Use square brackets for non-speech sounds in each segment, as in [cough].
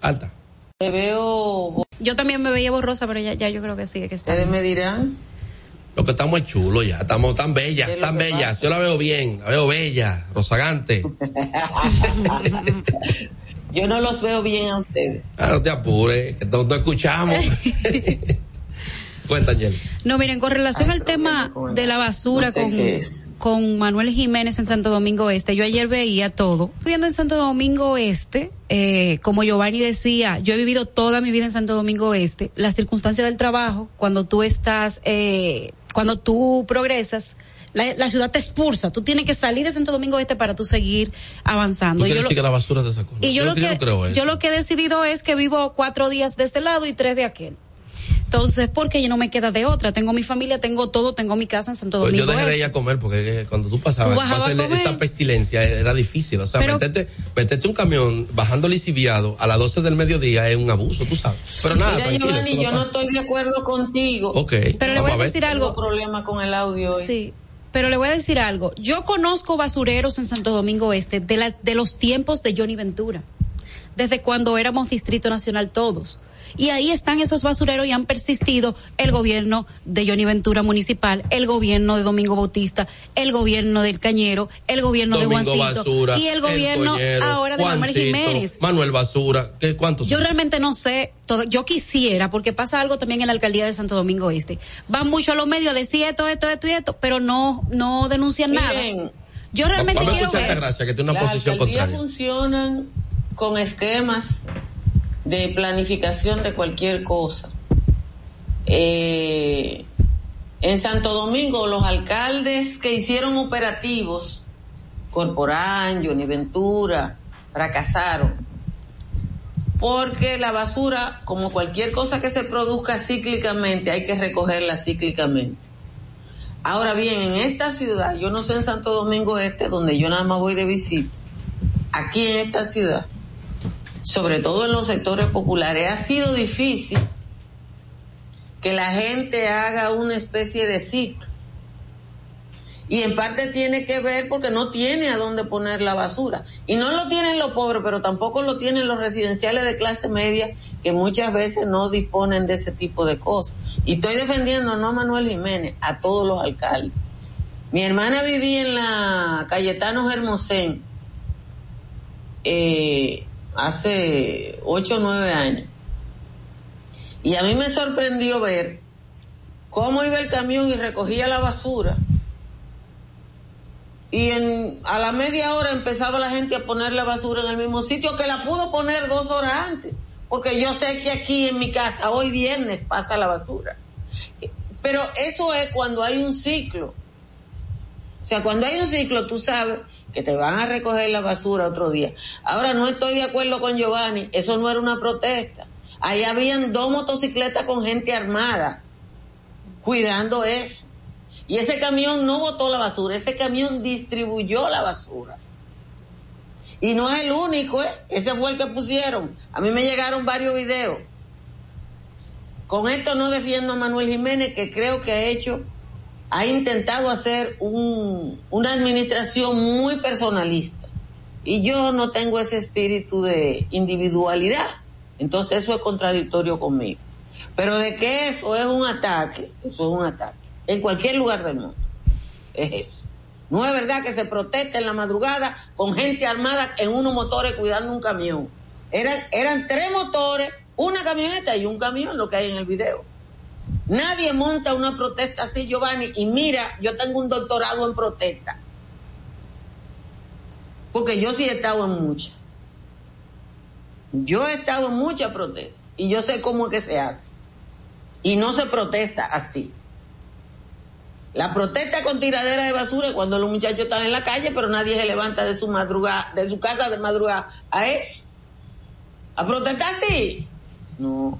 Alta. Te veo. Yo también me veía borrosa, pero ya, ya yo creo que sí, que está. Ustedes me dirán. Lo que estamos es chulo ya, estamos tan bellas, tan bellas. Yo la veo bien, la veo bella, rozagante. [laughs] Yo no los veo bien a ustedes. Ah, no te apures, que todos escuchamos. [laughs] Cuenta. No, miren, con relación al tema de la basura No sé con, qué es. Con Manuel Jiménez en Santo Domingo Este, yo ayer veía todo. Viviendo en Santo Domingo Este, eh, como Giovanni decía, yo he vivido toda mi vida en Santo Domingo Este. Las circunstancias del trabajo, cuando tú estás, eh, cuando tú progresas, la, la ciudad te expulsa. Tú tienes que salir de Santo Domingo Este para tú seguir ¿Tú avanzando. Y yo lo- que la basura te sacó? y yo, lo yo que no creo yo lo que he decidido es que vivo cuatro días de este lado y tres de aquel. Entonces, porque yo no me queda de otra. Tengo mi familia, tengo todo, tengo mi casa en Santo Pues Domingo. yo dejé de Este. ir a comer porque cuando tú pasabas, Tú bajabas pasarle a comer. esa pestilencia era difícil. O sea, Pero- meterte, meterte un camión bajando lisiviado a las 12 del mediodía es un abuso, tú sabes. Pero nada, Mira, tranquilo. Giovanni, eso yo no estoy de acuerdo contigo. Ok, Pero le voy a decir Tengo algo. problema con el audio hoy. Sí. Pero le voy a decir algo. Yo conozco basureros en Santo Domingo Este de, la, de los tiempos de Johnny Ventura. Desde cuando éramos Distrito Nacional todos. Y ahí están esos basureros y han persistido el gobierno de Johnny Ventura Municipal, el gobierno de Domingo Bautista, el gobierno del Cañero, el gobierno Domingo de Juancito Basura, y el gobierno Coñero, ahora de Manuel Juancito, Jiménez. Manuel Basura, ¿qué, ¿cuántos? Yo son? realmente no sé, todo, yo quisiera, porque pasa algo también en la alcaldía de Santo Domingo Este. Van mucho a los medios a decir esto, esto, esto y esto, pero no, no denuncian nada. Yo realmente quiero ver. Gracia, que tiene una las posición alcaldías contraria. funcionan con esquemas de planificación de cualquier cosa. Eh, en Santo Domingo, los alcaldes que hicieron operativos, Corporán, Johnny Ventura, fracasaron. Porque la basura, como cualquier cosa que se produzca cíclicamente, hay que recogerla cíclicamente. Ahora bien, en esta ciudad, yo no sé en Santo Domingo Este, donde yo nada más voy de visita, aquí en esta ciudad, sobre todo en los sectores populares, ha sido difícil que la gente haga una especie de ciclo. Y en parte tiene que ver porque no tiene a dónde poner la basura. Y no lo tienen los pobres, pero tampoco lo tienen los residenciales de clase media que muchas veces no disponen de ese tipo de cosas. Y estoy defendiendo no a Manuel Jiménez, a todos los alcaldes. Mi hermana vivía en la Cayetano Hermosén eh, hace ocho o nueve años. Y a mí me sorprendió ver cómo iba el camión y recogía la basura. Y en, a la media hora empezaba la gente a poner la basura en el mismo sitio que la pudo poner dos horas antes. Porque yo sé que aquí en mi casa, hoy viernes, pasa la basura. Pero eso es cuando hay un ciclo. O sea, cuando hay un ciclo, tú sabes que te van a recoger la basura otro día. Ahora, no estoy de acuerdo con Giovanni, eso no era una protesta. Ahí habían dos motocicletas con gente armada cuidando eso. Y ese camión no botó la basura, ese camión distribuyó la basura. Y no es el único, ¿eh? ese fue el que pusieron. A mí me llegaron varios videos. Con esto no defiendo a Manuel Jiménez, que creo que ha hecho, ha intentado hacer un, una administración muy personalista. Y yo no tengo ese espíritu de individualidad. Entonces eso es contradictorio conmigo. Pero de que eso es un ataque, eso es un ataque. En cualquier lugar del mundo. Es eso. No es verdad que se protesta en la madrugada con gente armada en unos motores cuidando un camión. Eran, eran tres motores, una camioneta y un camión, lo que hay en el video. Nadie monta una protesta así, Giovanni, y mira, yo tengo un doctorado en protesta. Porque yo sí he estado en muchas. Yo he estado en muchas protestas y yo sé cómo es que se hace. Y no se protesta así. La protesta con tiradera de basura es cuando los muchachos están en la calle, pero nadie se levanta de su madrugada, de su casa de madrugada a eso. A protestar sí. No.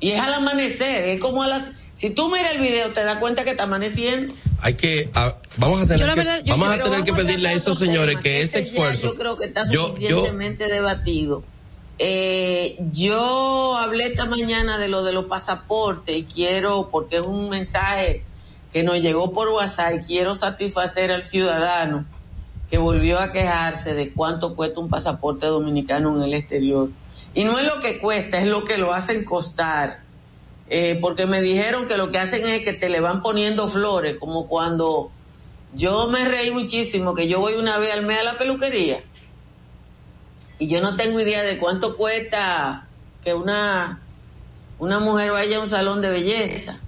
Y es al amanecer, es como a las si tú miras el video te das cuenta que está amaneciendo. Hay que, ah, vamos a tener que, vamos a tener que pedirle a esos señores que ese esfuerzo. Yo creo que está yo, yo, suficientemente debatido. Eh, yo hablé esta mañana de lo de los pasaportes y quiero, porque es un mensaje que nos llegó por WhatsApp y quiero satisfacer al ciudadano que volvió a quejarse de cuánto cuesta un pasaporte dominicano en el exterior. Y no es lo que cuesta, es lo que lo hacen costar. Eh, porque me dijeron que lo que hacen es que te le van poniendo flores, como cuando yo me reí muchísimo, que yo voy una vez al mes a la peluquería y yo no tengo idea de cuánto cuesta que una, una mujer vaya a un salón de belleza.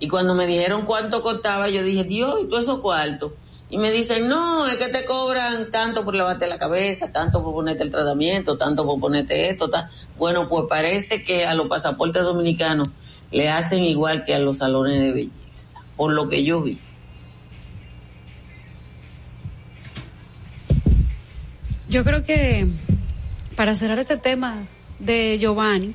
Y cuando me dijeron cuánto costaba, yo dije, Dios, ¿y todo eso cuarto? Y me dicen, no, es que te cobran tanto por lavarte la cabeza, tanto por ponerte el tratamiento, tanto por ponerte esto. Bueno, pues parece que a los pasaportes dominicanos le hacen igual que a los salones de belleza, por lo que yo vi. Yo creo que para cerrar ese tema de Giovanni,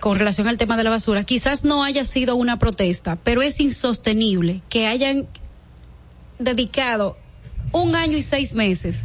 con relación al tema de la basura, quizás no haya sido una protesta, pero es insostenible que hayan dedicado un año y seis meses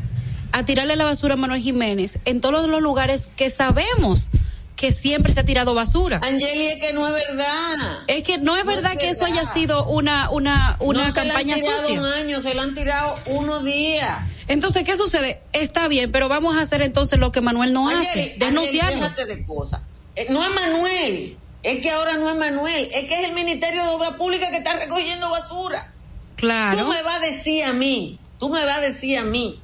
a tirarle la basura a Manuel Jiménez en todos los lugares que sabemos que siempre se ha tirado basura. Angeli, es que no es verdad. Es que no es verdad que eso haya sido una una una campaña se han tirado un año, se lo han tirado unos días. Entonces, ¿qué sucede? Está bien, pero vamos a hacer entonces lo que Manuel no hace, denunciarlo. de cosas. Eh, no es Manuel, es que ahora no es Manuel, es que es el Ministerio de Obra Pública que está recogiendo basura. Claro. Tú me vas a decir a mí, tú me vas a decir a mí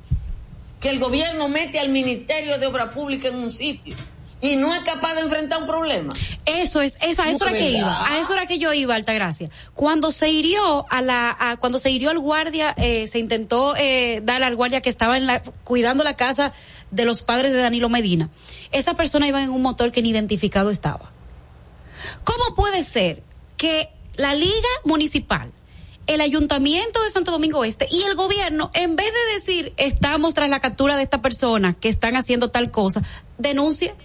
que el gobierno mete al Ministerio de Obra Pública en un sitio y no es capaz de enfrentar un problema. Eso es, eso, a eso era que iba, a eso era que yo iba, Altagracia. Cuando se hirió a la, cuando se hirió al guardia, eh, se intentó eh, dar al guardia que estaba en la, cuidando la casa de los padres de Danilo Medina. Esa persona iba en un motor que ni identificado estaba. ¿Cómo puede ser que la liga municipal el ayuntamiento de Santo Domingo Este y el gobierno, en vez de decir estamos tras la captura de esta persona que están haciendo tal cosa, denuncia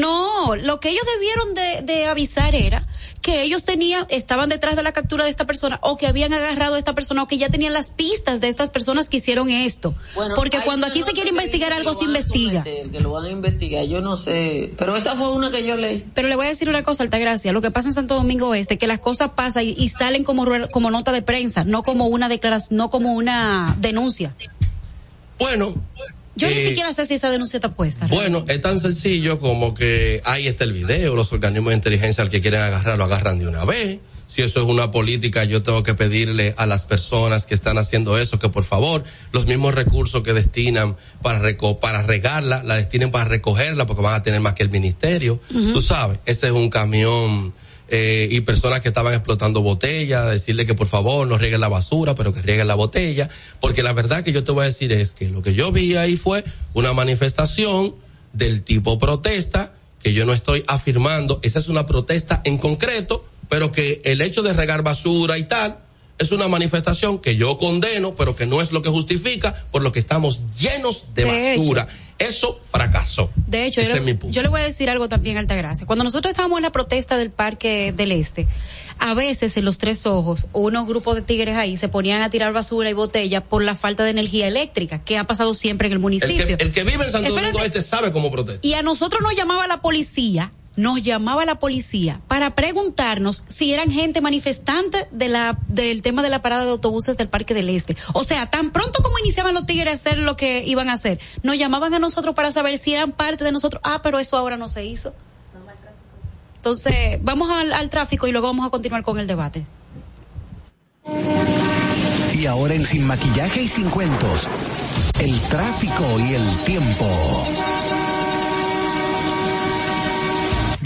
no, lo que ellos debieron de, de, avisar era que ellos tenían, estaban detrás de la captura de esta persona o que habían agarrado a esta persona o que ya tenían las pistas de estas personas que hicieron esto. Porque cuando aquí se quiere investigar algo se investiga. que lo van a investigar, yo no sé, pero esa fue una que yo leí. Pero le voy a decir una cosa, Altagracia, lo que pasa en Santo Domingo Este, que las cosas pasan y, y salen como, como nota de prensa, no como una declaración, no como una denuncia. Bueno, yo ni eh, siquiera sé si esa denuncia está puesta. Bueno, es tan sencillo como que ahí está el video, los organismos de inteligencia al que quieren agarrar lo agarran de una vez. Si eso es una política, yo tengo que pedirle a las personas que están haciendo eso que por favor los mismos recursos que destinan para reco para regarla, la destinen para recogerla porque van a tener más que el ministerio. Tú sabes, ese es un camión eh, y personas que estaban explotando botellas, decirle que por favor no rieguen la basura, pero que rieguen la botella, porque la verdad que yo te voy a decir es que lo que yo vi ahí fue una manifestación del tipo protesta, que yo no estoy afirmando, esa es una protesta en concreto, pero que el hecho de regar basura y tal, es una manifestación que yo condeno, pero que no es lo que justifica, por lo que estamos llenos de, basura. Eso fracasó. De hecho, yo, le, voy a decir algo también, Altagracia. Cuando nosotros estábamos en la protesta del Parque del Este, a veces en los tres ojos, unos grupos de tigres ahí se ponían a tirar basura y botella por la falta de energía eléctrica, que ha pasado siempre en el municipio. El que, vive en Santo Domingo Este sabe cómo protesta. Y a nosotros nos llamaba la policía nos llamaba la policía para preguntarnos si eran gente manifestante de la, del tema de la parada de autobuses del Parque del Este. O sea, tan pronto como iniciaban los tigres a hacer lo que iban a hacer, nos llamaban a nosotros para saber si eran parte de nosotros. Ah, pero eso ahora no se hizo. Entonces, vamos al, al tráfico y luego vamos a continuar con el debate. Y ahora en Sin Maquillaje y Sin Cuentos, el tráfico y el tiempo.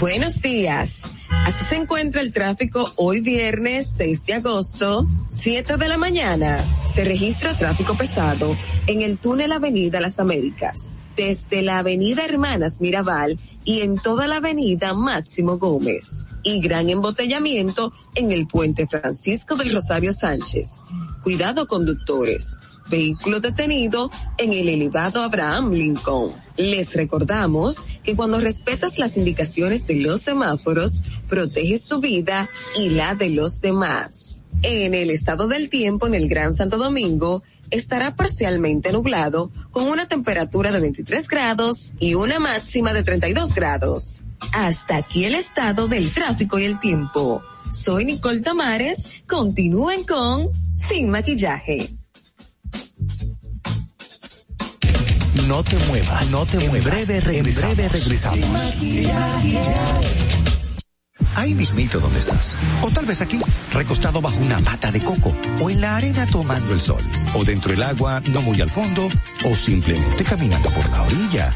Buenos días. Así se encuentra el tráfico hoy viernes 6 de agosto, 7 de la mañana. Se registra tráfico pesado en el túnel Avenida Las Américas, desde la Avenida Hermanas Mirabal y en toda la Avenida Máximo Gómez. Y gran embotellamiento en el puente Francisco del Rosario Sánchez. Cuidado conductores vehículo detenido en el elevado Abraham Lincoln. Les recordamos que cuando respetas las indicaciones de los semáforos, proteges tu vida y la de los demás. En el estado del tiempo en el Gran Santo Domingo, estará parcialmente nublado con una temperatura de 23 grados y una máxima de 32 grados. Hasta aquí el estado del tráfico y el tiempo. Soy Nicole Tamares. Continúen con Sin Maquillaje. No te muevas, no te muevas. Breve regresamos. En breve regresamos. Ahí mismito donde estás. O tal vez aquí, recostado bajo una pata de coco. O en la arena tomando el sol. O dentro del agua, no muy al fondo. O simplemente caminando por la orilla.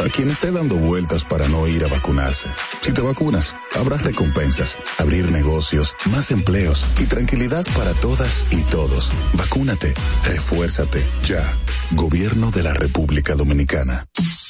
a quien esté dando vueltas para no ir a vacunarse. Si te vacunas, habrá recompensas, abrir negocios, más empleos y tranquilidad para todas y todos. Vacúnate, refuérzate, ya. Gobierno de la República Dominicana.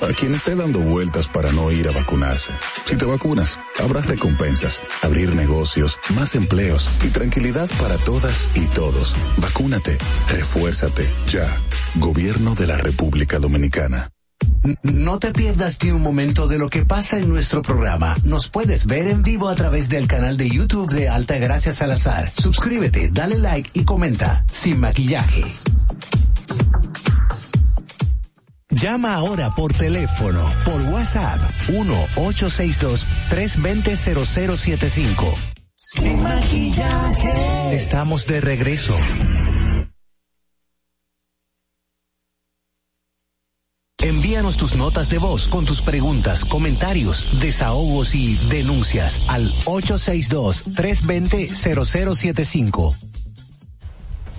a quien esté dando vueltas para no ir a vacunarse. Si te vacunas, habrá recompensas, abrir negocios, más empleos y tranquilidad para todas y todos. Vacúnate, refuérzate, ya. Gobierno de la República Dominicana. No te pierdas ni un momento de lo que pasa en nuestro programa. Nos puedes ver en vivo a través del canal de YouTube de Alta Gracia Salazar. Suscríbete, dale like y comenta. Sin maquillaje. Llama ahora por teléfono, por WhatsApp, 1-862-320-0075. Sin maquillaje. Estamos de regreso. Envíanos tus notas de voz con tus preguntas, comentarios, desahogos y denuncias al 862-320-0075.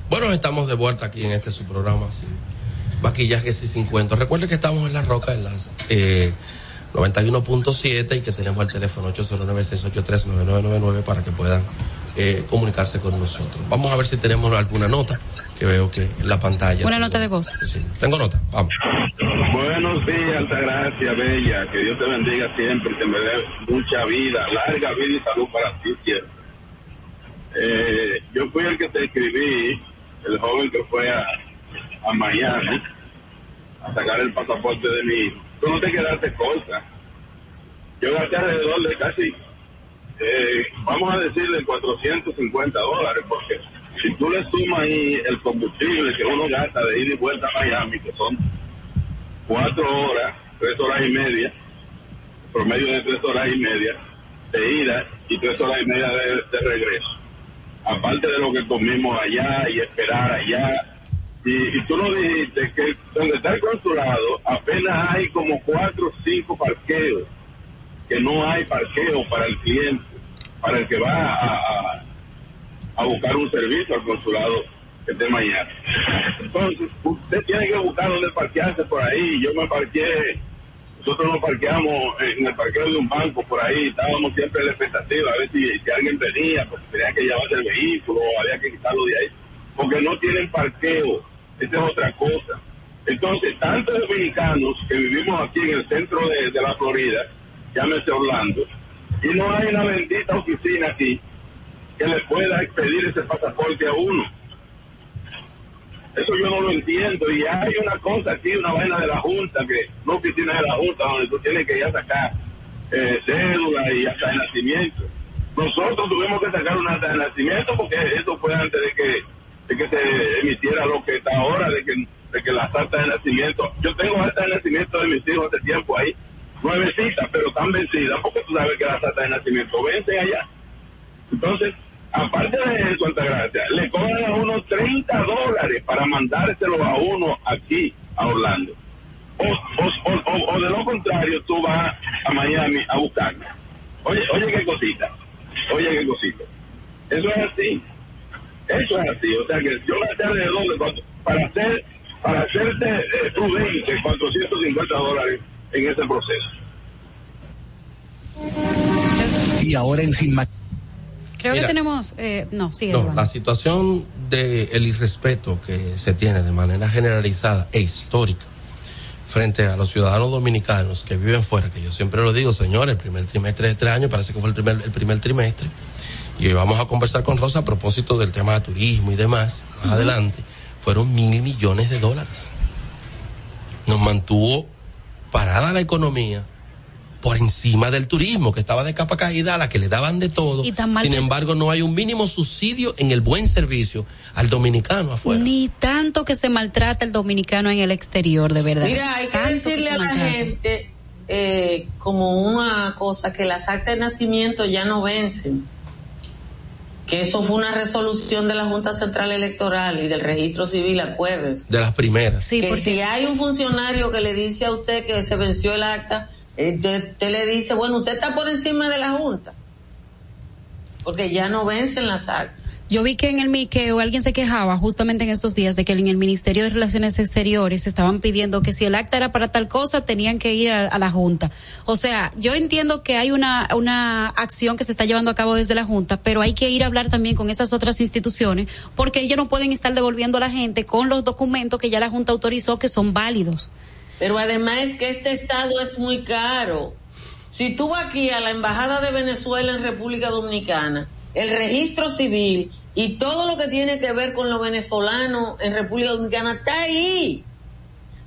Bueno, estamos de vuelta aquí en este su programa, sí. Maquillaje C50. Recuerde que estamos en La Roca, en las eh, 91.7 y que tenemos el teléfono 809-683-9999 para que puedan eh, comunicarse con nosotros. Vamos a ver si tenemos alguna nota que veo que en la pantalla. Una tengo- nota de voz. Sí, tengo nota, vamos. Buenos días, Altagracia, Bella. Que Dios te bendiga siempre, que me dé mucha vida, larga vida y salud para ti siempre. Eh, yo fui el que te escribí, el joven que fue a, a Miami a sacar el pasaporte de mi hijo. Tú no te quedaste corta. Yo gasté alrededor de casi, eh, vamos a decirle 450 dólares, porque si tú le sumas ahí el combustible que uno gasta de ida y vuelta a Miami, que son cuatro horas, tres horas y media, promedio de tres horas y media de ida y tres horas y media de regreso. Aparte de lo que comimos allá y esperar allá. Y, y tú lo dijiste que donde está el consulado apenas hay como cuatro o cinco parqueos, que no hay parqueo para el cliente, para el que va a, buscar un servicio al consulado de Miami. Entonces, usted tiene que buscar dónde parquearse por ahí. Yo me parqué, nosotros nos parqueamos en el parqueo de un banco por ahí, estábamos siempre en la expectativa a ver si, si alguien venía, porque tenía que llevarse el vehículo, o había que quitarlo de ahí, porque no tienen parqueo, esa es otra cosa. Entonces, tantos dominicanos que vivimos aquí en el centro de, de la Florida, llámese Orlando, y no hay una bendita oficina aquí que le pueda expedir ese pasaporte a uno. Eso yo no lo entiendo. Y hay una cosa aquí, una vaina de la Junta, que no oficina de la Junta, donde tú tienes que ir a sacar eh, cédula y hasta de nacimiento. Nosotros tuvimos que sacar acta de nacimiento porque eso fue antes de que, de que se emitiera lo que está ahora, de que, de que las actas de nacimiento. Yo tengo acta de nacimiento de mis hijos hace tiempo ahí, nuevecitas, pero están vencidas, porque tú sabes que las actas de nacimiento vencen allá. Entonces, aparte de Altagracia, le cobran a uno 30 dólares para mandárselo a uno aquí, a Orlando. O, o, o, o de lo contrario, tú vas a Miami a buscarlo. Oye, oye qué cosita, oye qué cosita. Eso es así. Eso es así. O sea que yo gasté alrededor de cuatro- para hacer, para hacerte eh, prudente 450 dólares en ese proceso. Y ahora en Sin Creo Mira. que tenemos, eh, no, sigue. No, Iván. la situación de el irrespeto que se tiene de manera generalizada e histórica frente a los ciudadanos dominicanos que viven fuera, que yo siempre lo digo, señores, el primer trimestre de este año parece que fue el primer, el primer trimestre, y hoy vamos a conversar con Rosa a propósito del tema de turismo y demás, más adelante, fueron mil millones de dólares. Nos mantuvo parada la economía por encima del turismo, que estaba de capa caída, a la que le daban de todo. Y tan mal Sin que- embargo, no hay un mínimo subsidio en el buen servicio al dominicano afuera. Ni tanto que se maltrata el dominicano en el exterior, de verdad. Mira, hay que Tanto decirle a la gente eh, como una cosa que las actas de nacimiento ya no vencen. Que eso fue una resolución de la Junta Central Electoral y del Registro Civil, acuérdense. De las primeras. Sí, que porque si hay un funcionario que le dice a usted que se venció el acta, usted, usted le dice, bueno, usted está por encima de la Junta. Porque ya no vencen las actas. Yo vi que en el mi- que alguien se quejaba justamente en estos días de que en el Ministerio de Relaciones Exteriores estaban pidiendo que si el acta era para tal cosa tenían que ir a, la Junta. O sea, yo entiendo que hay una una acción que se está llevando a cabo desde la Junta, pero hay que ir a hablar también con esas otras instituciones porque ellos no pueden estar devolviendo a la gente con los documentos que ya la Junta autorizó que son válidos. Pero además que este estado es muy caro. Si tú vas aquí a la Embajada de Venezuela en República Dominicana, el registro civil y todo lo que tiene que ver con los venezolanos en República Dominicana está ahí.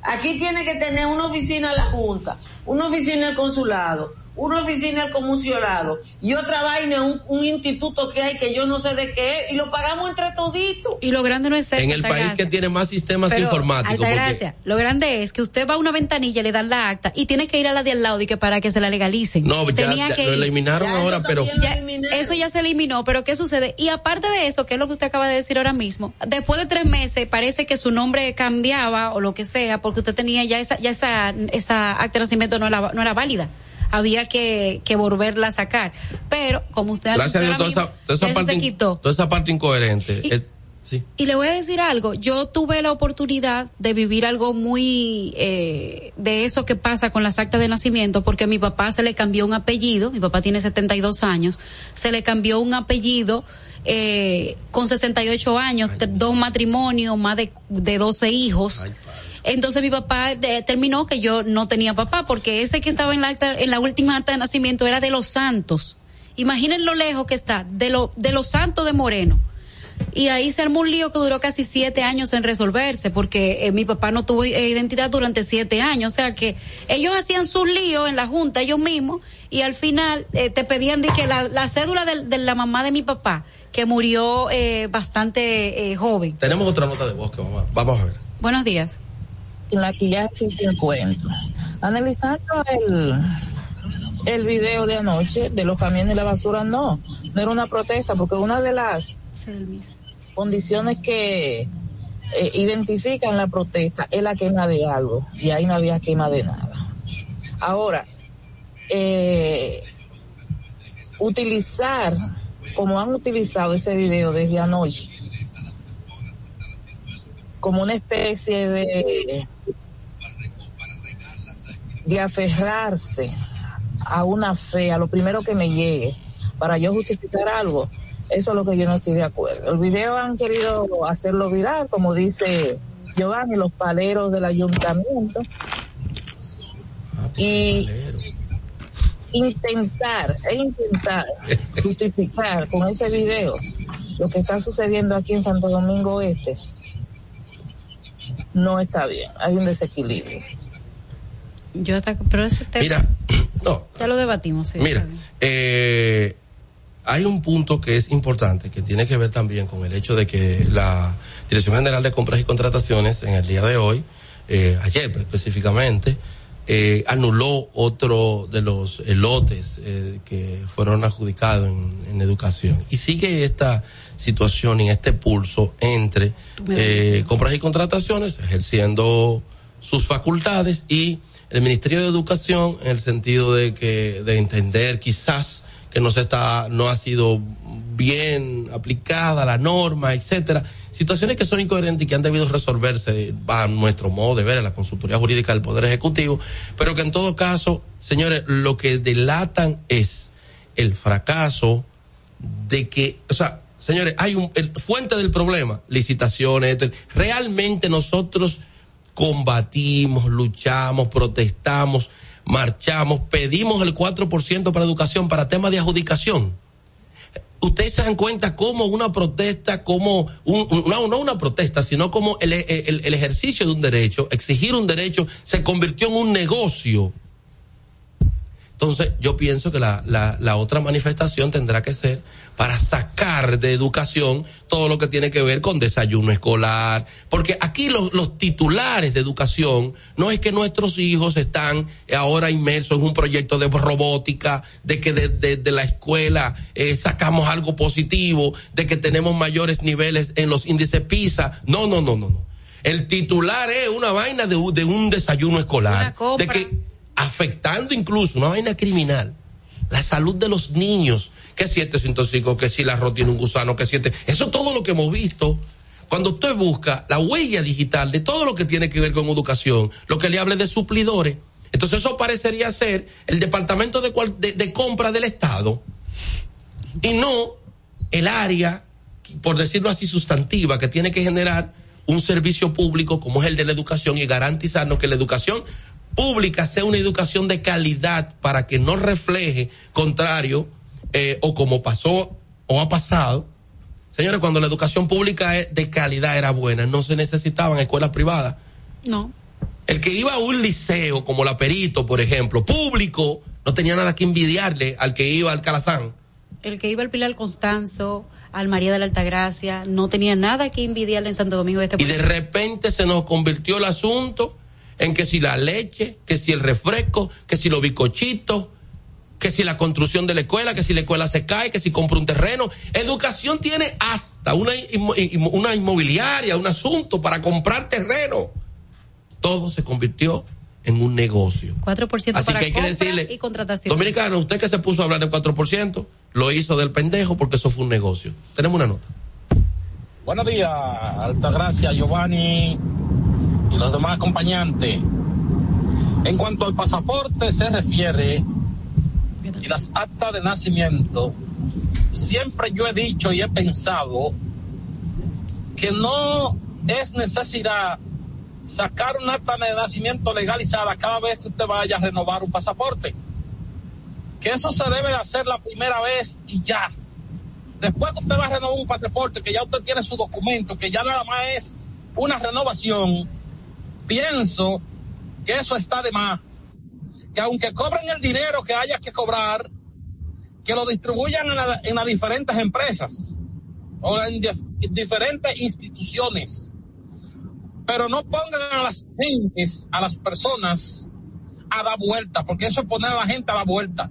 Aquí tiene que tener una oficina la Junta, una oficina el consulado, una oficina el comisionado y otra vaina, un, un instituto que hay que yo no sé de qué es y lo pagamos entre toditos. Y lo grande no es eso, En el país que tiene más sistemas Pero, informáticos. porque- Altagracia, lo grande es que usted va a una ventanilla, le dan la acta y tiene que ir a la de al lado y que para que se la legalicen. No, ya, Tenía ya que lo eliminaron Ya, ahora, eso pero. Ya, eso ya se eliminó, pero ¿qué sucede? Y aparte de eso, que es lo que usted acaba de decir ahora mismo, después de tres meses parece que su nombre cambiaba o lo que sea, porque usted tenía ya esa, ya esa, esa acta de nacimiento no era, no era válida. Había que, que volverla a sacar. Pero, como usted gracias a Dios, anunció toda esa, toda parte, se quitó. toda esa parte incoherente. Y- eh, sí. Y le voy a decir algo, yo tuve la oportunidad de vivir algo muy eh, de eso que pasa con las actas de nacimiento, porque a mi papá se le cambió un apellido, mi papá tiene 72 años, se le cambió un apellido eh, con 68 años, Ay, dos matrimonios, más de, de 12 hijos. Ay. Entonces mi papá eh, terminó que yo no tenía papá, porque ese que estaba en la acta, en la última acta de nacimiento era de los santos. Imaginen lo lejos que está, de lo, de los santos de Moreno. Y ahí se armó un lío que duró casi siete años en resolverse, porque eh, mi papá no tuvo eh, identidad durante siete años. O sea que ellos hacían sus líos en la junta, ellos mismos, y al final eh, te pedían de que la, la cédula de, de la mamá de mi papá, que murió eh, bastante joven. Tenemos otra nota de voz que a, vamos a ver. Buenos días. El maquillaje sí se encuentra. Analizando el, el video de anoche de los camiones de la basura, no, no era una protesta, porque una de las condiciones que eh, identifican la protesta es la quema de algo, y ahí no había quema de nada. Ahora, eh, utilizar, como han utilizado ese video desde anoche, como una especie de de aferrarse a una fe, a lo primero que me llegue, para yo justificar algo, eso es lo que yo no estoy de acuerdo. El video han querido hacerlo viral, como dice Giovanni, los paleros del ayuntamiento, Y- intentar, e intentar justificar con ese video lo que está sucediendo aquí en Santo Domingo Este, no está bien. Hay un desequilibrio. Yo pero ese tema, Mira, [clears throat] no. Ya lo debatimos. Sí, Mira, eh, hay un punto que es importante que tiene que ver también con el hecho de que la Dirección General de Compras y Contrataciones en el día de hoy, eh, ayer específicamente, eh, anuló otro de los lotes eh, que fueron adjudicados en, en, educación. Y sigue esta situación y este pulso entre eh, compras y contrataciones, ejerciendo sus facultades y el Ministerio de Educación en el sentido de que de entender quizás que no se está no ha sido bien aplicada la norma, etcétera. Situaciones que son incoherentes y que han debido resolverse a nuestro modo de ver en la consultoría jurídica del Poder Ejecutivo, pero que en todo caso, señores, lo que delatan es el fracaso de que, o sea, señores, hay un fuente del problema, licitaciones, realmente nosotros combatimos, luchamos, protestamos, marchamos, pedimos el 4% para educación para temas de adjudicación ustedes se dan cuenta cómo una protesta, como un, no, no una protesta, sino como el, ejercicio de un derecho, exigir un derecho, se convirtió en un negocio. Entonces, yo pienso que la, la, la otra manifestación tendrá que ser para sacar de educación todo lo que tiene que ver con desayuno escolar, porque aquí los, los titulares de educación no es que nuestros hijos están ahora inmersos en un proyecto de robótica, de que desde de, la escuela eh, sacamos algo positivo, de que tenemos mayores niveles en los índices PISA, no, no, no, no, no. El titular es una vaina de, de un desayuno escolar, de que afectando incluso una vaina criminal, la salud de los niños, que si este cinco, que si la arroz tiene un gusano, que si este, eso todo lo que hemos visto. Cuando usted busca la huella digital de todo lo que tiene que ver con educación, lo que le hable de suplidores, entonces eso parecería ser el departamento de, de, de compra del Estado y no el área, por decirlo así, sustantiva, que tiene que generar un servicio público como es el de la educación y garantizarnos que la educación pública sea una educación de calidad para que no refleje contrario eh, o como pasó o ha pasado. Señores, cuando la educación pública de calidad era buena, no se necesitaban escuelas privadas. No. El que iba a un liceo como la Perito, por ejemplo, público, no tenía nada que envidiarle al que iba al Calazán. El que iba al Pilar Constanzo, al María de la Altagracia, no tenía nada que envidiarle en Santo Domingo de este Y de repente se nos convirtió el asunto en que si la leche, que si el refresco, que si los bicochitos, que si la construcción de la escuela, que si la escuela se cae, que si compra un terreno. Educación tiene hasta una, una inmobiliaria, un asunto para comprar terreno. Todo se convirtió en un negocio. 4% Así para que hay que decirle, y contratación. Dominicano, usted que se puso a hablar del 4%, lo hizo del pendejo porque eso fue un negocio. Tenemos una nota. Buenos días, Altagracia, Giovanni y los demás acompañantes. En cuanto al pasaporte se refiere y las actas de nacimiento, siempre yo he dicho y he pensado que no es necesidad sacar un acta de nacimiento legalizada cada vez que usted vaya a renovar un pasaporte. Que eso se debe hacer la primera vez y ya. Después que usted va a renovar un pasaporte, que ya usted tiene su documento, que ya nada más es una renovación, pienso que eso está de más. Que aunque cobren el dinero que haya que cobrar, que lo distribuyan en, la, en las diferentes empresas o en, dif diferentes instituciones. Pero no pongan a las gentes, a las personas, a dar vuelta, porque eso es poner a la gente a dar vuelta.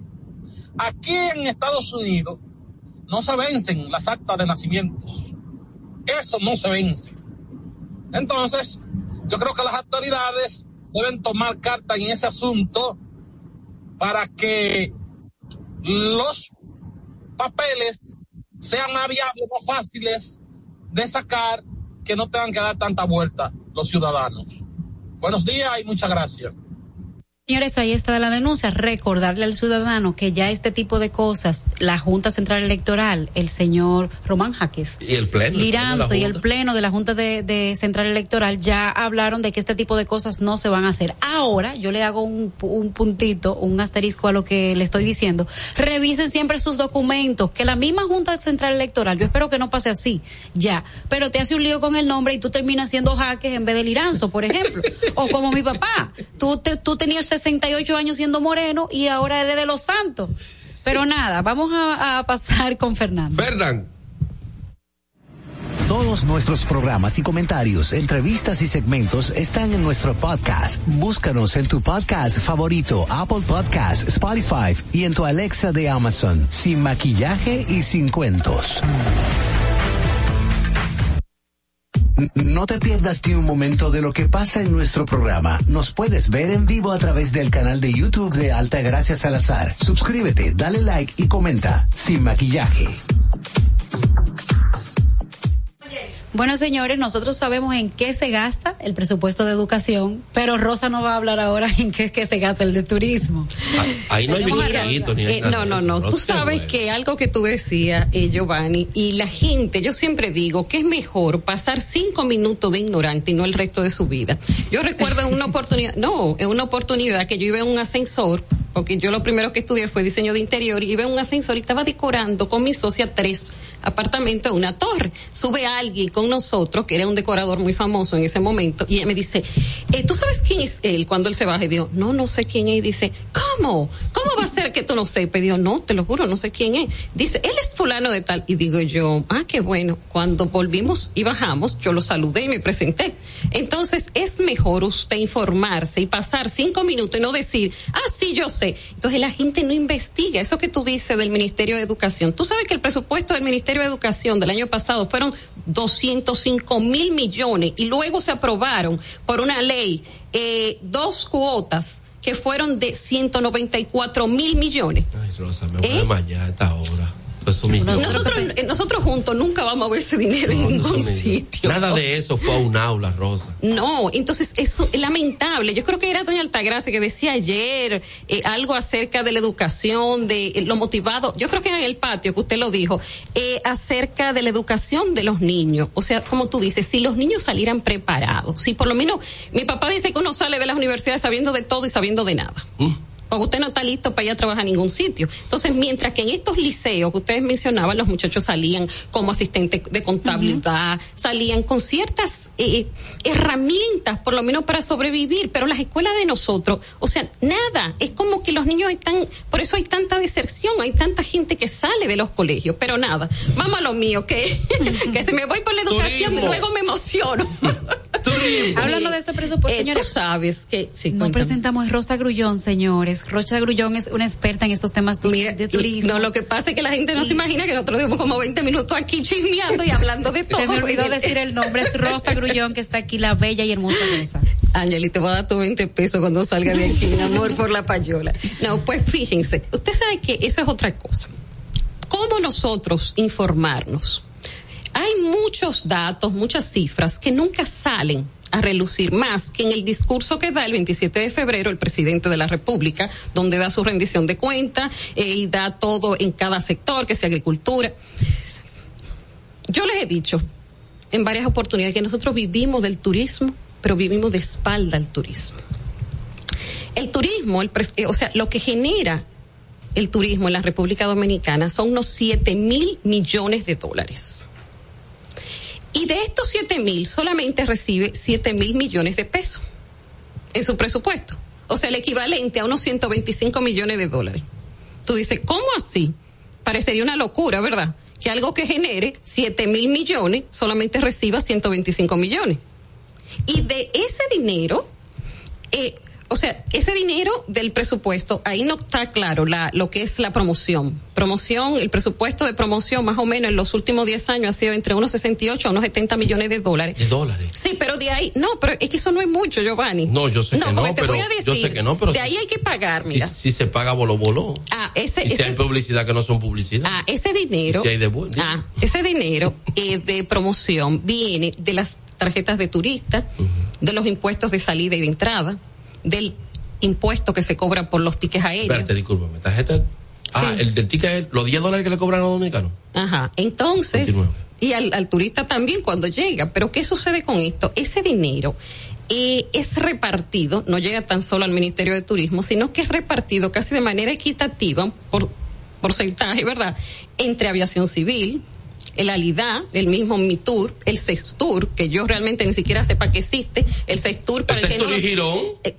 Aquí en Estados Unidos no se vencen las actas de nacimientos. Eso no se vence. Entonces, yo creo que las autoridades deben tomar carta en ese asunto para que los papeles sean más viables, más fáciles de sacar, que no tengan que dar tanta vuelta los ciudadanos. Buenos días y muchas gracias. Señores, ahí está la denuncia. Recordarle al ciudadano que ya este tipo de cosas, la Junta Central Electoral, el señor Román Jaques, Y el pleno. Liranzo el pleno y el. Pleno de la Junta de, de Central Electoral ya hablaron de que este tipo de cosas no se van a hacer. Ahora, yo le hago un, un puntito, un asterisco a lo que le estoy diciendo. Revisen siempre sus documentos, que la misma Junta Central Electoral, yo espero que no pase así, ya, pero te hace un lío con el nombre y tú terminas siendo Jaques en vez de Liranzo, por ejemplo. o como mi papá, tú, te, tú tenías 68 años siendo moreno y ahora eres de los santos. Pero nada, vamos a, a pasar con Fernando. Fernán. Todos nuestros programas y comentarios, entrevistas y segmentos están en nuestro podcast. Búscanos en tu podcast favorito, Apple Podcast, Spotify y en tu Alexa de Amazon, sin maquillaje y sin cuentos. No te pierdas ni un momento de lo que pasa en nuestro programa. Nos puedes ver en vivo a través del canal de YouTube de Alta Gracia Salazar. Suscríbete, dale like y comenta. Sin maquillaje. Bueno, señores, nosotros sabemos en qué se gasta el presupuesto de educación, pero Rosa no va a hablar ahora en qué es que se gasta el de turismo. Ahí no hay ni hay Eh, nada no, no, no. Tú sabes bueno. que algo que tú decías, eh, Giovanni, y la gente, yo siempre digo que es mejor pasar cinco minutos de ignorante y no el resto de su vida. Yo recuerdo en una [laughs] oportunidad, no, en una oportunidad que yo iba en un ascensor, porque yo lo primero que estudié fue diseño de interior, y iba un ascensor y estaba decorando con mi socia tres apartamentos una torre. Sube alguien con nosotros, que era un decorador muy famoso en ese momento, y ella me dice, eh, ¿tú sabes quién es él? Cuando él se baja y digo, no, no sé quién es, y dice, ¿cómo? ¿Cómo va a ser que tú no sepas? Y digo, no, te lo juro, no sé quién es. Dice, él es fulano de tal. Y digo yo, ah, qué bueno. Cuando volvimos y bajamos, yo lo saludé y me presenté. Entonces, es mejor usted informarse y pasar cinco minutos y no decir, ah, sí, yo sé. Entonces, la gente no investiga. Eso que tú dices del Ministerio de Educación. Tú sabes que el presupuesto del Ministerio de Educación del año pasado fueron 205 mil millones y luego se aprobaron por una ley eh, dos cuotas que fueron de 194 mil millones. Ay, Rosa, me voy ¿Eh? a desmayar a esta hora. Nosotros, eh, nosotros juntos nunca vamos a ver ese dinero en ningún sitio. Nada de eso fue a un aula, Rosa. No, entonces eso es lamentable. Yo creo que era doña Altagracia que decía ayer eh, algo acerca de la educación, de eh, lo motivado. Yo creo que era en el patio que usted lo dijo, eh, acerca de la educación de los niños. O sea, como tú dices, si los niños salieran preparados, si por lo menos mi papá dice que uno sale de las universidades sabiendo de todo y sabiendo de nada. Porque usted no está listo para ir a trabajar a ningún sitio. Entonces, mientras que en estos liceos que ustedes mencionaban, los muchachos salían como asistentes de contabilidad, salían con ciertas eh, herramientas, por lo menos para sobrevivir, pero las escuelas de nosotros, o sea, nada, es como que los niños están, por eso hay tanta deserción, hay tanta gente que sale de los colegios, pero nada, vamos a lo mío, que, [laughs] que se me voy por la educación y luego me emociono. Hablando de ese presupuesto, Eh, señores. Tú sabes que, sí, No presentamos a Rosa Grullón, señores. Rosa Grullón es una experta en estos temas de turismo. No, lo que pasa es que la gente no se imagina que nosotros tenemos como 20 minutos aquí chismeando y hablando de [laughs] todo. Se me olvidó [laughs] decir el nombre, es Rosa Grullón, que está aquí, la bella y hermosa Rosa. Ángel, y te voy a dar tu 20 pesos cuando salga de aquí, mi amor, por la payola. No, pues fíjense, usted sabe que eso es otra cosa. ¿Cómo nosotros informarnos? Hay muchos datos, muchas cifras que nunca salen a relucir más que en el discurso que da el 27 de febrero el presidente de la República, donde da su rendición de cuenta eh, y da todo en cada sector, que sea agricultura. Yo les he dicho en varias oportunidades que nosotros vivimos del turismo, pero vivimos de espalda al turismo. El turismo, el eh, o sea, lo que genera el turismo en la República Dominicana son unos 7 mil millones de dólares. Y de estos 7 mil solamente recibe 7 mil millones de pesos en su presupuesto. O sea, el equivalente a unos 125 millones de dólares. Tú dices, ¿cómo así? Parecería una locura, ¿verdad? Que algo que genere 7 mil millones solamente reciba 125 millones. Y de ese dinero, eh, o sea, ese dinero del presupuesto, ahí no está claro la, lo que es la promoción. Promoción, el presupuesto de promoción más o menos en los últimos 10 años ha sido entre unos 68 a unos 70 millones de dólares. De dólares. Sí, pero de ahí, no, pero es que eso no es mucho, Giovanni. No, yo sé que no, te pero voy a yo decir, sé que no, pero de si- ahí hay que pagar, Si, mira. si se paga bolo bolo. Ah, ese, Y si ese- hay publicidad que no son publicidad. Ah, ese dinero. Si hay de ah, ese dinero eh, de promoción viene de las tarjetas de turista, de los impuestos de salida y de entrada, del impuesto que se cobra por los tickets aéreos. Espérate, discúlpame. Tarjeta. Ah, el del ticket, los 10 dólares que le cobran a los dominicanos. Ajá. Entonces, Continúa. y al, al turista también cuando llega. Pero ¿qué sucede con esto? Ese dinero eh, es repartido, no llega tan solo al Ministerio de Turismo, sino que es repartido casi de manera equitativa por porcentaje, ¿verdad? Entre aviación civil, el ALIDA, el mismo MITUR, el SESTUR, que yo realmente ni siquiera sepa que existe, el SESTUR para El el que no y girón. Eh,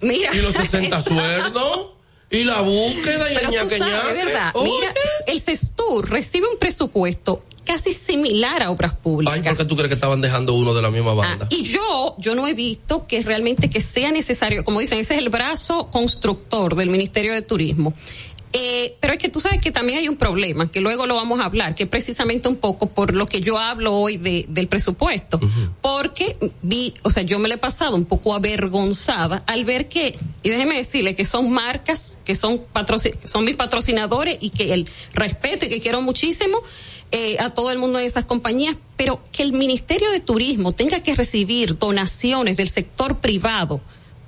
mira. Y los 60 [laughs] Exacto. sueldos. Y la búsqueda y el ñaque sabes, ñaque. ¿verdad? Oye. Mira, el CESTUR recibe un presupuesto casi similar a obras públicas. Ay, ¿por qué tú crees que estaban dejando uno de la misma banda? Ah, y yo, yo no he visto que realmente que sea necesario, como dicen, ese es el brazo constructor del Ministerio de Turismo. Eh, pero es que tú sabes que también hay un problema, que luego lo vamos a hablar, que precisamente un poco por lo que yo hablo hoy de, del presupuesto. Porque vi, o sea, yo me lo he pasado un poco avergonzada al ver que, y déjeme decirle que son marcas, que son, patroci- que son mis patrocinadores y que el respeto y que quiero muchísimo, eh, a todo el mundo de esas compañías, pero que el Ministerio de Turismo tenga que recibir donaciones del sector privado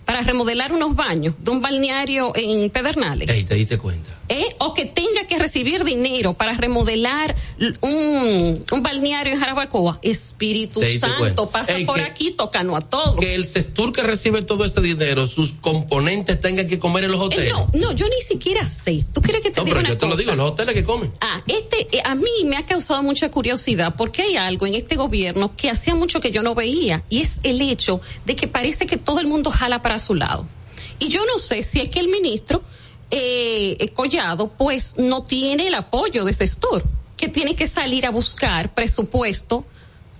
para remodelar unos baños de un balneario en Pedernales. Ey, te diste cuenta. ¿Eh? o que tenga que recibir dinero para remodelar un, un balneario en Jarabacoa. Espíritu Santo, cuenta. pasa Ey, por que- aquí, tócanos a todos. Que el Cestur que recibe todo ese dinero, sus componentes tengan que comer en los Eh, hoteles. no, no, yo ni siquiera sé. ¿Tú quieres que te No, diga pero una yo te lo digo, los hoteles que comen. Ah, este, eh, a mí me ha causado mucha curiosidad porque hay algo en este gobierno que hacía mucho que yo no veía y es el hecho de que parece que todo el mundo jala para su lado. Y yo no sé si es que el ministro eh, Collado pues no tiene el apoyo de Sestur, que tiene que salir a buscar presupuesto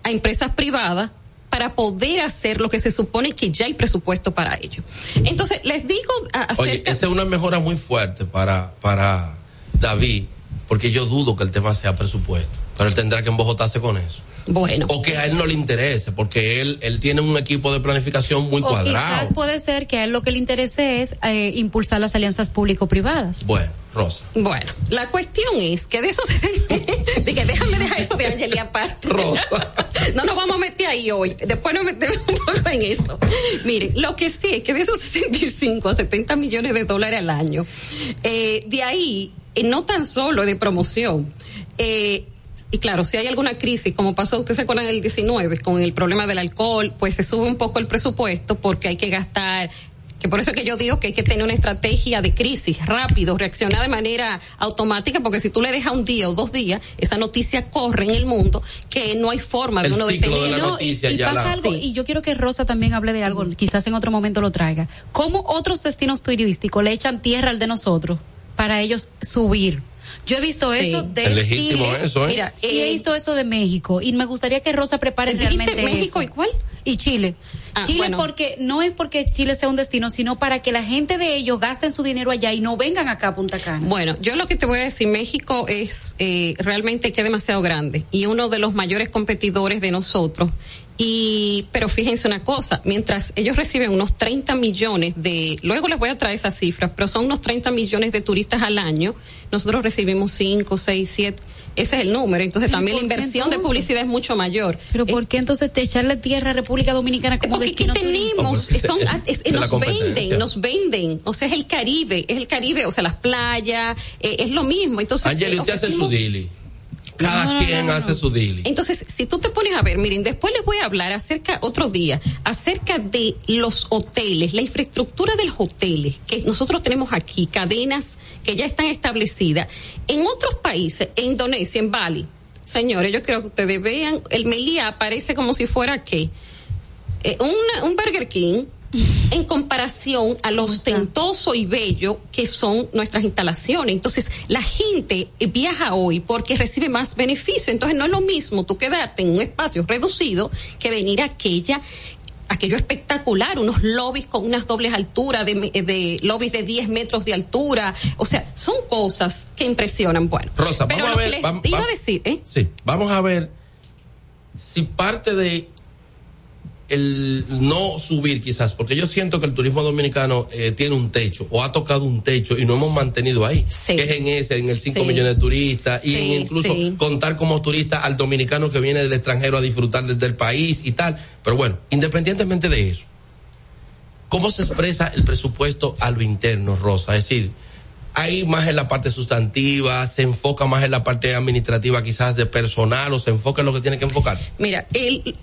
a empresas privadas para poder hacer lo que se supone que ya hay presupuesto para ello. Entonces, les digo Oye, esa es una mejora muy fuerte para, para David, porque yo dudo que el tema sea presupuesto, pero él tendrá que embojotarse con eso. Bueno. O que a él no le interese, porque él, él tiene un equipo de planificación muy O quizás cuadrado. puede ser que a él lo que le interese es eh, impulsar las alianzas público-privadas. Bueno, Rosa. Bueno, la cuestión es que de eso se... [laughs] de que déjame dejar eso de Angeli aparte. Rosa. [laughs] no nos vamos a meter ahí hoy. Después nos metemos un poco en eso. Miren, lo que sí es que de esos [laughs] 65 a 70 millones de dólares al año, eh, de ahí, eh, no tan solo de promoción, eh, y claro, si hay alguna crisis, como pasó, ustedes se acuerdan en el 19, con el problema del alcohol, pues se sube un poco el presupuesto porque hay que gastar que por eso es que yo digo que hay que tener una estrategia de crisis rápido, reaccionar de manera automática, porque si tú le dejas un día o dos días, esa noticia corre en el mundo que no hay forma de El uno ciclo de detener. la No, noticia y, pasa la- algo, Sí. y yo quiero que Rosa también hable de algo, quizás en otro momento lo traiga. ¿Cómo otros destinos turísticos le echan tierra al de nosotros para ellos subir? Yo he visto Sí. eso de Es legítimo Chile eso, ¿eh? Mira, y he eh, visto eso de México y me gustaría que Rosa prepare ¿Dijiste realmente México eso. y cuál? Y Chile. Ah, Chile bueno. porque no es porque Chile sea un destino, sino para que la gente de ellos gasten su dinero allá y no vengan acá a Punta Cana. Bueno, yo lo que te voy a decir, México es eh, realmente que es demasiado grande y uno de los mayores competidores de nosotros. Y, pero fíjense una cosa, mientras ellos reciben unos 30 millones de, luego les voy a traer esas cifras, pero son unos 30 millones de turistas al año, nosotros recibimos 5, 6, 7, ese es el número. Entonces ¿Pero también la qué inversión de publicidad es mucho mayor. Pero Eh, ¿por qué entonces te echarle tierra a República Dominicana como porque ¿qué destino turístico? tenemos? Porque Son, es- nos venden, nos venden. O sea, es el Caribe, es el Caribe, o sea, las playas, eh, es lo mismo. Entonces, Angeli, eh, usted hace su dili. Cada No, no, quien no, hace su dili. Entonces, si tú te pones a ver, miren, después les voy a hablar acerca, otro día, acerca de los hoteles, la infraestructura de los hoteles que nosotros tenemos aquí, cadenas que ya están establecidas. En otros países, en Indonesia, en Bali, señores, yo quiero que ustedes vean, el Melía aparece como si fuera qué, Eh, un Burger King en comparación a lo ostentoso y bello que son nuestras instalaciones. Entonces, la gente viaja hoy porque recibe más beneficio. Entonces, no es lo mismo tú quedarte en un espacio reducido que venir a aquella aquello espectacular, unos lobbies con unas dobles alturas, de, lobbies de 10 metros de altura, o sea, son cosas que impresionan. Bueno, Rosa, pero vamos lo a que ver, les vam- iba a decir, ¿eh? Sí, vamos a ver si parte de el no subir quizás, porque yo siento que el turismo dominicano eh, tiene un techo o ha tocado un techo y no hemos mantenido ahí, Sí. que es en ese, en el 5 Sí. millones de turistas y Sí, incluso contar como turista al dominicano que viene del extranjero a disfrutar desde el país y tal. Pero bueno, independientemente de eso, ¿cómo se expresa el presupuesto a lo interno, Rosa? Es decir, hay más en la parte sustantiva, se enfoca más en la parte administrativa quizás de personal o se enfoca en lo que tiene que enfocarse. Mira, el,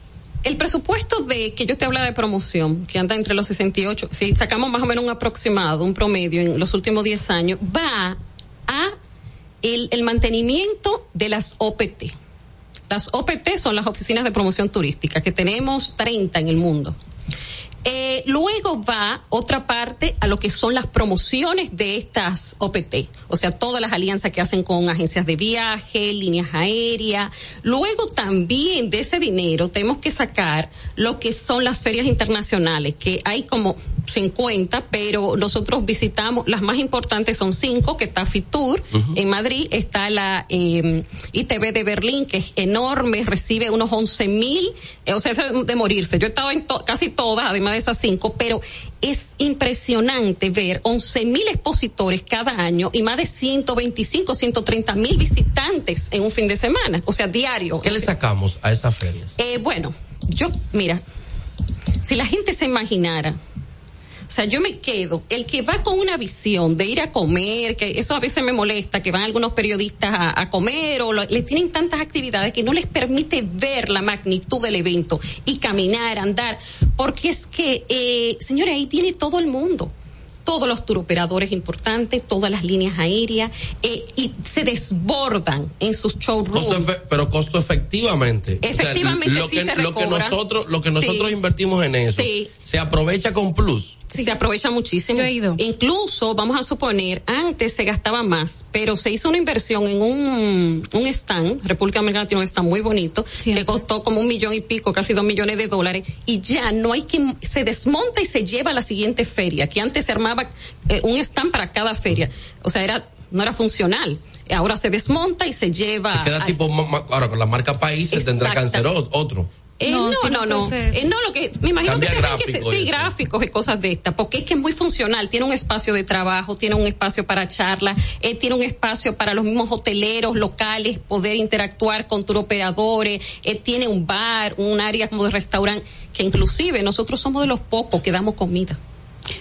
el presupuesto de que yo te hablaba de promoción, que anda entre los 68, si sacamos más o menos un aproximado, un promedio en los últimos 10 años, va a el, el mantenimiento de las OPT. Las OPT son las oficinas de promoción turística, que tenemos 30 en el mundo. Eh, luego va otra parte a lo que son las promociones de estas OPT, o sea, todas las alianzas que hacen con agencias de viaje, líneas aéreas. Luego también de ese dinero tenemos que sacar lo que son las ferias internacionales, que hay como 50, pero nosotros visitamos, las más importantes son cinco, que está Fitur en Madrid, está la eh, ITV de Berlín, que es enorme, recibe unos 11 mil, eh, o sea, eso de morirse. Yo he estado en to- casi todas, además de esas cinco, pero es impresionante ver 11 mil expositores cada año y más de 125, 130 mil visitantes en un fin de semana, o sea, diario. ¿Qué le sacamos a esas ferias? Eh, bueno, yo, mira, si la gente se imaginara, sea, yo me quedo, el que va con una visión de ir a comer, que eso a veces me molesta, que van algunos periodistas a, a comer o lo- le tienen tantas actividades que no les permite ver la magnitud del evento y caminar, andar, porque es que, eh, señores, ahí viene todo el mundo todos los turoperadores importantes, todas las líneas aéreas, eh, y se desbordan en sus showrooms. Costo pero costo efectivamente. Efectivamente, lo sí que, se lo que nosotros, lo que nosotros Sí. invertimos en eso, Sí. se aprovecha con plus. Se aprovecha muchísimo. Incluso, vamos a suponer, antes se gastaba más, pero se hizo una inversión en un, un stand, República Dominicana tiene un stand muy bonito, que costó como un millón y pico, casi dos millones de dólares, y ya no hay que, se desmonta y se lleva a la siguiente feria, que antes se armaba eh, un stand para cada feria. O sea, era, no era funcional. Ahora se desmonta y se lleva. Queda al- tipo, ma- ma- ahora con la marca países tendrá Exacto. cáncer otro. Eh, No, no, si no, no. Eh, lo que me imagino Cambia que, tendrá que gráficos ser- y sí, gráficos y cosas de estas, porque es que es muy funcional. Tiene un espacio de trabajo, tiene un espacio para charlas, eh, tiene un espacio para los mismos hoteleros locales poder interactuar con turoperadores, eh, tiene un bar, un área como de restaurante, que inclusive nosotros somos de los pocos que damos comida.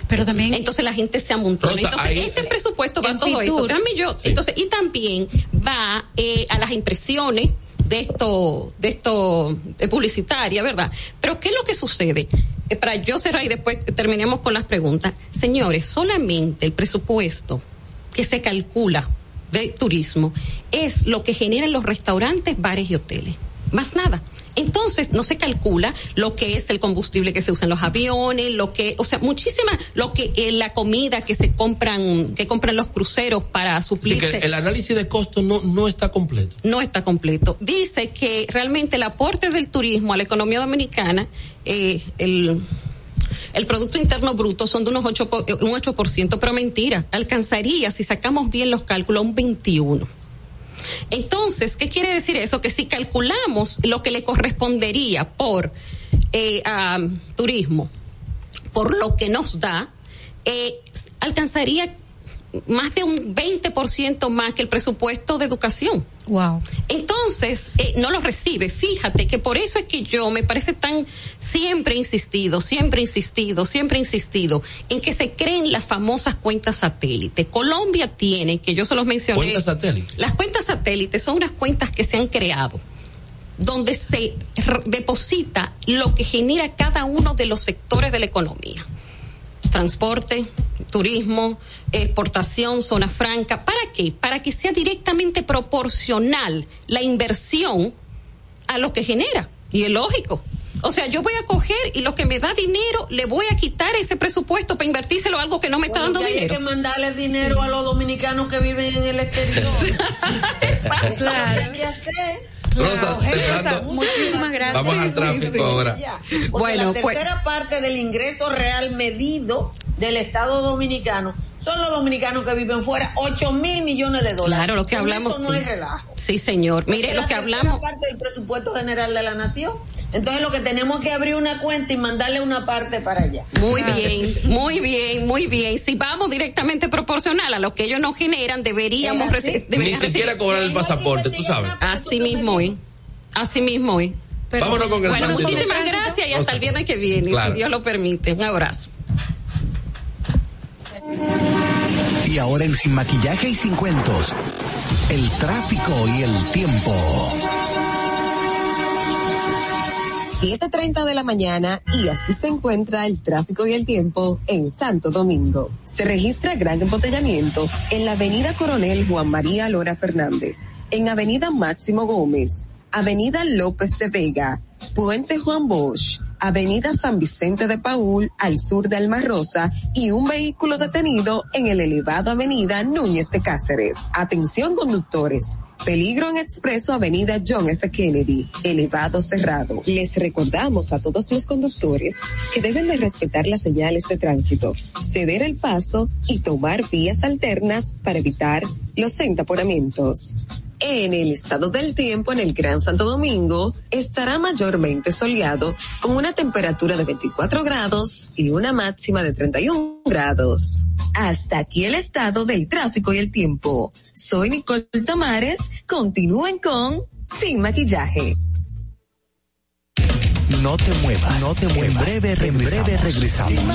Pero también. Entonces la gente se amontona. Rosa, Entonces, ahí- este presupuesto va a todo esto. Créanme yo. Entonces, y también va eh, a las impresiones de esto, de esto publicitaria, ¿verdad? Pero ¿qué es lo que sucede? Eh, para yo cerrar y después terminemos con las preguntas. Señores, solamente el presupuesto que se calcula de turismo es lo que generan los restaurantes, bares y hoteles. Más nada. Entonces, no se calcula lo que es el combustible que se usa en los aviones, lo que, o sea, muchísima, lo que eh, la comida que se compran, que compran los cruceros para Así suplirse que el análisis de costo no, no está completo. no está completo. Dice que realmente el aporte del turismo a la economía dominicana, eh, el, el Producto Interno Bruto son de unos 8, po- eh, un 8%, pero mentira, alcanzaría, si sacamos bien los cálculos, un 21%. Entonces, ¿qué quiere decir eso? Que si calculamos lo que le correspondería por eh, turismo, por lo que nos da, eh, alcanzaría más de un 20% más que el presupuesto de educación. Wow. Entonces, eh, no lo recibe. Fíjate que por eso es que yo me parece tan siempre insistido, siempre insistido, siempre insistido en que se creen las famosas cuentas satélite. Colombia tiene, que yo se los mencioné. Cuentas satélite. Las cuentas satélites son unas cuentas que se han creado donde se deposita lo que genera cada uno de los sectores de la economía. Transporte, turismo, exportación, zona franca. ¿Para qué? Para que sea directamente proporcional la inversión a lo que genera. Y es lógico. O sea, yo voy a coger y lo que me da dinero, le voy a quitar ese presupuesto para invertírselo a algo que no me está Bueno, dando ya dinero. Hay que mandarle dinero a los dominicanos que viven en el exterior. [laughs] Claro. hay que hacer. Rosa. Muchísimas gracias. Vamos al tráfico ahora. Bueno, la pues- tercera parte del ingreso real medido del Estado dominicano son los dominicanos que viven fuera, 8 mil millones de dólares. Claro, lo que Con hablamos. Eso no sí. hay relajo. Sí, señor. Mire, Es lo que hablamos. parte del presupuesto general de la nación. Entonces lo que tenemos que abrir una cuenta y mandarle una parte para allá. Muy bien, muy bien, muy bien. Si vamos directamente proporcional a lo que ellos nos generan, deberíamos Es Ni siquiera cobrar el pasaporte, tú sabes. Así mismo hoy. Así mismo hoy. Pero- Vámonos con el Bueno, tránsito. muchísimas gracias y hasta el viernes que viene, Claro. si Dios lo permite. Un abrazo. Y ahora en Sin Maquillaje y Sin Cuentos, el tráfico y el tiempo. 7.30 de la mañana y así se encuentra el tráfico y el tiempo en Santo Domingo. Se registra gran embotellamiento en la avenida Coronel Juan María Lora Fernández, en avenida Máximo Gómez, avenida López de Vega, Puente Juan Bosch, Avenida San Vicente de Paul, al sur de Alma Rosa, y un vehículo detenido en el elevado Avenida Núñez de Cáceres. Atención conductores. Peligro en expreso Avenida John F. Kennedy, elevado cerrado. Les recordamos a todos los conductores que deben de respetar las señales de tránsito, ceder el paso y tomar vías alternas para evitar los entaponamientos. En el estado del tiempo en el Gran Santo Domingo estará mayormente soleado con una temperatura de 24 grados y una máxima de 31 grados. Hasta aquí el estado del tráfico y el tiempo. Soy Nicole Tamares. Continúen con Sin Maquillaje. No te muevas, no te muevas. En breve regresamos. En breve regresamos.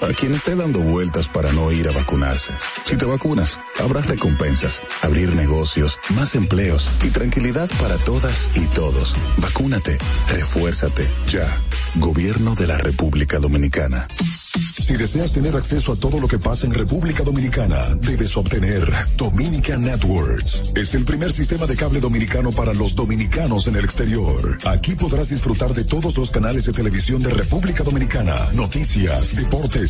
a quien esté dando vueltas para no ir a vacunarse. Si te vacunas, habrá recompensas, abrir negocios, más empleos y tranquilidad para todas y todos. Vacúnate, refuérzate, ya. Gobierno de la República Dominicana. Si deseas tener acceso a todo lo que pasa en República Dominicana, debes obtener Dominican Networks. Es el primer sistema de cable dominicano para los dominicanos en el exterior. Aquí podrás disfrutar de todos los canales de televisión de República Dominicana, noticias, deportes,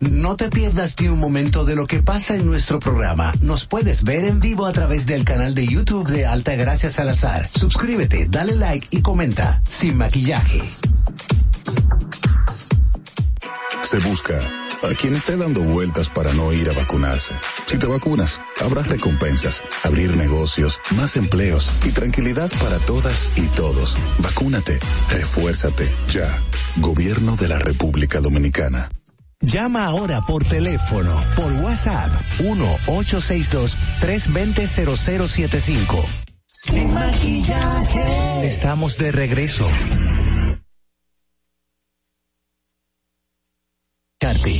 No te pierdas ni un momento de lo que pasa en nuestro programa. Nos puedes ver en vivo a través del canal de YouTube de Alta Gracia Salazar. Suscríbete, dale like y comenta. Sin maquillaje. Se busca a quien esté dando vueltas para no ir a vacunarse. Si te vacunas, habrá recompensas, abrir negocios, más empleos y tranquilidad para todas y todos. Vacúnate, refuérzate, ya. Gobierno de la República Dominicana. Llama ahora por teléfono, por WhatsApp, 1-862-320-0075. Sin maquillaje. Estamos de regreso.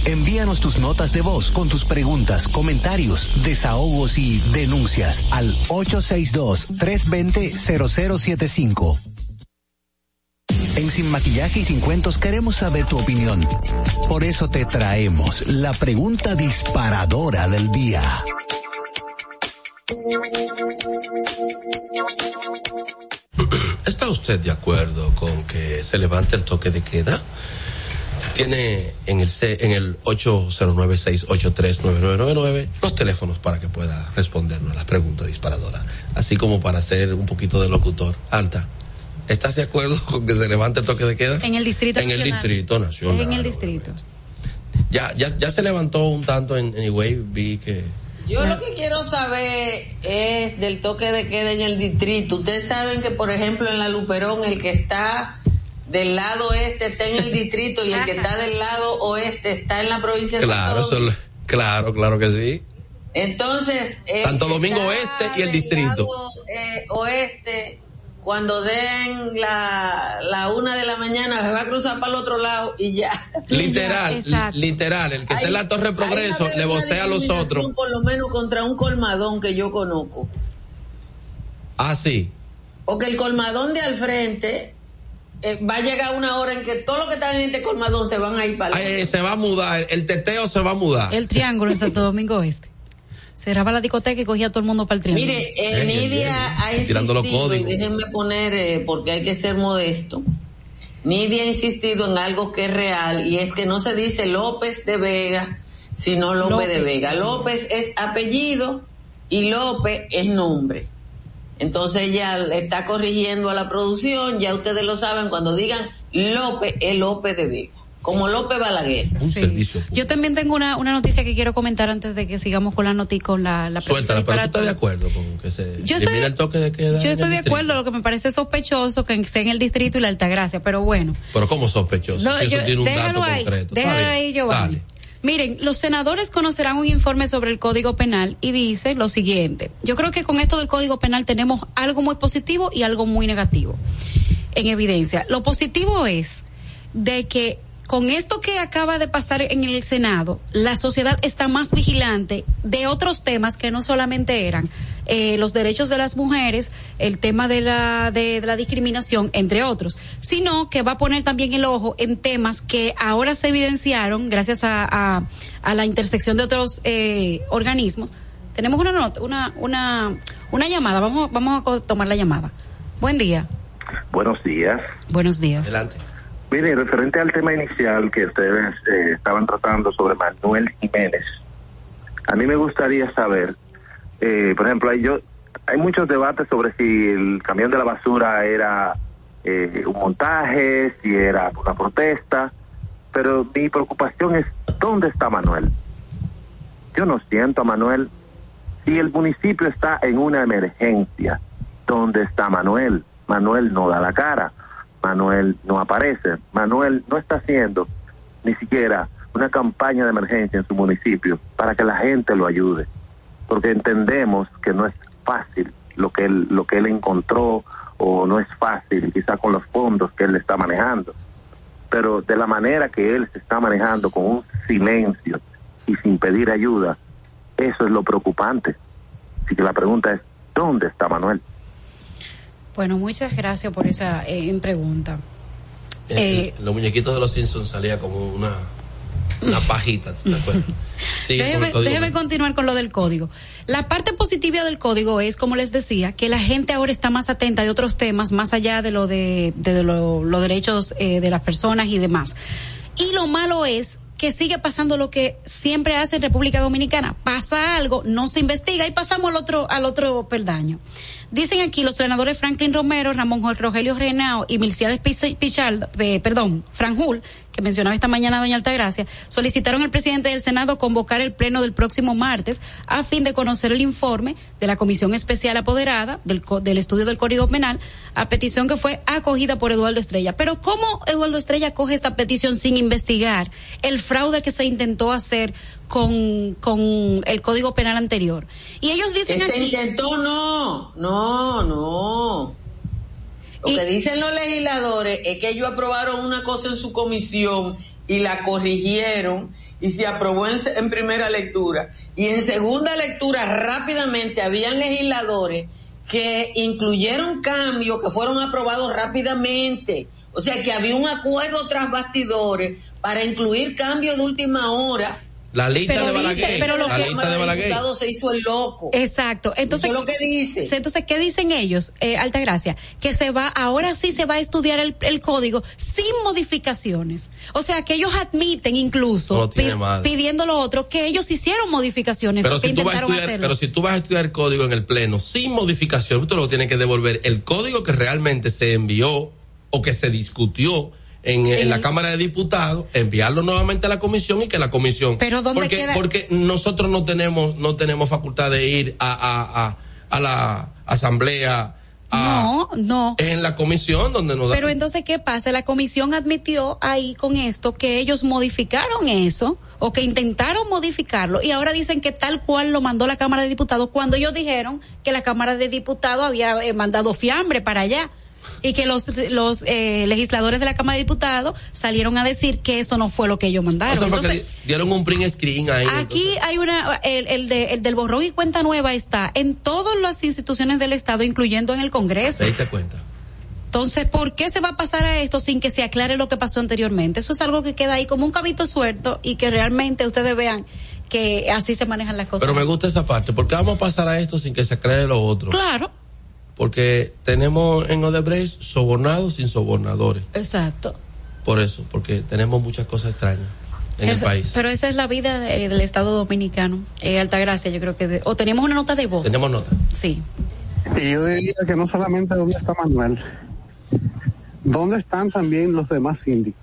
Envíanos tus notas de voz con tus preguntas, comentarios, desahogos y denuncias al 862-320-0075. En Sin Maquillaje y Sin Cuentos queremos saber tu opinión. Por eso te traemos la pregunta disparadora del día. ¿Está usted de acuerdo con que se levante el toque de queda? Tiene en el en el 809-683-9999 los teléfonos para que pueda respondernos la pregunta disparadora. Así como para hacer un poquito de locutor. Alta. ¿Estás de acuerdo con que se levante el toque de queda? En el distrito En el distrito nacional. En el distrito. Ya, ya, ya se levantó un tanto en, en Higüey, vi que Yo lo que quiero saber es del toque de queda en el distrito. Ustedes saben que, por ejemplo, en la Luperón, el que está del lado este está en el distrito y el que está del lado oeste está en la provincia de Claro, Santo Domingo. claro, claro que sí. Entonces, Santo Domingo Oeste y el distrito. lado, eh, oeste, cuando den la, la una de la mañana, se va a cruzar para el otro lado y ya. [laughs] Literal, literal, el que está en la Torre Progreso le vocea a los otros. Por lo menos contra un colmadón que yo conozco. Ah, sí. Porque el colmadón de al frente eh, va a llegar una hora en que todos los que están en este colmadón se van a ir para ay, se va a mudar, el teteo se va a mudar. El triángulo en Santo Domingo Este. Cerraba la discoteca y cogía a todo el mundo para el triángulo. Mire, eh, Nidia ha insistido, y códigos. déjenme poner, eh, porque hay que ser modesto. Nidia ha insistido en algo que es real y es que no se dice López de Vega, sino López, López. de Vega. López es apellido y López es nombre. Entonces ella le está corrigiendo a la producción, ya ustedes lo saben, cuando digan López es López de Vega, como López Balaguer. Un Sí. servicio público. Yo también tengo una, una noticia que quiero comentar antes de que sigamos con la noticia, con la, la Suéltala, pero tú estás de acuerdo con que se Yo estoy- el toque de queda. Yo estoy de acuerdo, lo que me parece sospechoso que sea en el distrito y la Altagracia, pero bueno. Pero como sospechoso, No, si eso tiene un déjalo dato ahí, concreto. déjalo ahí, Giovanni. Dale. Miren, los senadores conocerán un informe sobre el Código Penal y dice lo siguiente. Yo creo que con esto del Código Penal tenemos algo muy positivo y algo muy negativo en evidencia. Lo positivo es de que con esto que acaba de pasar en el Senado, la sociedad está más vigilante de otros temas que no solamente eran eh, los derechos de las mujeres, el tema de la, de, de la discriminación, entre otros, sino que va a poner también el ojo en temas que ahora se evidenciaron gracias a, a, a la intersección de otros eh, organismos. Tenemos una nota, una, una, una llamada, vamos, vamos a tomar la llamada. Buen día. Buenos días. Buenos días. Adelante. Mire, referente al tema inicial que ustedes eh, estaban tratando sobre Manuel Jiménez, a mí me gustaría saber, eh, por ejemplo, hay, yo, hay muchos debates sobre si el camión de la basura era eh, un montaje, si era una protesta, pero mi preocupación es, ¿dónde está Manuel? Yo no siento a Manuel. Si el municipio está en una emergencia, ¿dónde está Manuel? Manuel no da la cara. Manuel no aparece. Manuel no está haciendo ni siquiera una campaña de emergencia en su municipio para que la gente lo ayude. Porque entendemos que no es fácil lo que él, lo que él encontró o no es fácil quizá con los fondos que él está manejando. Pero de la manera que él se está manejando con un silencio y sin pedir ayuda, eso es lo preocupante. Así que la pregunta es, ¿dónde está Manuel? Bueno, muchas gracias por esa eh, pregunta. Eh, los muñequitos de los Simpsons salía como una, una pajita, ¿tú te acuerdas? [laughs] Con Déjeme, déjeme continuar con lo del código. La parte positiva del código es, como les decía, que la gente ahora está más atenta de otros temas, más allá de lo de, de lo- los derechos eh, de las personas y demás. Y lo malo es que sigue pasando lo que siempre hace en República Dominicana. Pasa algo, no se investiga y pasamos al otro, al otro peldaño. Dicen aquí los senadores Franklin Romero, Ramón Rogelio Renao y Milciades Pichal, eh, perdón, Franjul, que mencionaba esta mañana doña Altagracia, solicitaron al presidente del Senado convocar el pleno del próximo martes a fin de conocer el informe de la Comisión Especial Apoderada del, del estudio del Código Penal, a petición que fue acogida por Eduardo Estrella. Pero ¿cómo Eduardo Estrella coge esta petición sin investigar el fraude que se intentó hacer con, con el Código Penal anterior? Y ellos dicen Que se aquí... intentó, no, no, no. Lo que dicen los legisladores es que ellos aprobaron una cosa en su comisión y la corrigieron y se aprobó en, en primera lectura. Y en segunda lectura rápidamente habían legisladores que incluyeron cambios que fueron aprobados rápidamente. O sea que había un acuerdo tras bastidores para incluir cambios de última hora. La lista Pero de dice- Balaguer. pero lo la que- lista de Balaguer. se hizo el loco. Exacto. Entonces, lo que dice. Entonces, ¿qué dicen ellos, eh, Altagracia? Que se va, ahora sí se va a estudiar el, el código sin modificaciones. O sea, que ellos admiten incluso, pi- pidiendo lo otro, que ellos hicieron modificaciones. Pero que si, tú vas a estudiar, hacerlo. pero si tú vas a estudiar el código en el pleno sin modificación, tú lo tienes que devolver el código que realmente se envió o que se discutió en, en la Cámara de Diputados, enviarlo nuevamente a la comisión y que la comisión. Pero ¿dónde porque, queda? porque nosotros no tenemos, no tenemos facultad de ir a, a, a, a la asamblea. A, No, no. Es en la comisión donde nos da. Pero entonces, ¿qué pasa? La comisión admitió ahí con esto que ellos modificaron eso o que intentaron modificarlo y ahora dicen que tal cual lo mandó la Cámara de Diputados cuando ellos dijeron que la Cámara de Diputados había eh, mandado fiambre para allá y que los, los eh, legisladores de la Cámara de Diputados salieron a decir que eso no fue lo que ellos mandaron. Entonces, di- dieron un print screen ahí. Aquí hay una, el, el, de, el del borrón y cuenta nueva está en todas las instituciones del Estado, incluyendo en el Congreso. Ahí te cuenta. Entonces, ¿por qué se va a pasar a esto sin que se aclare lo que pasó anteriormente? Eso es algo que queda ahí como un cabito suelto y que realmente ustedes vean que así se manejan las cosas. Pero me gusta esa parte. ¿Por qué vamos a pasar a esto sin que se aclare lo otro? Claro, Porque tenemos en Odebrecht sobornados sin sobornadores. exacto. Por eso, porque tenemos muchas cosas extrañas en el país. Pero esa es la vida de- del Estado Dominicano. Eh, Altagracia, yo creo que... de- o tenemos una nota de voz. Tenemos nota. Sí. Y yo diría que no solamente dónde está Manuel, dónde están también los demás síndicos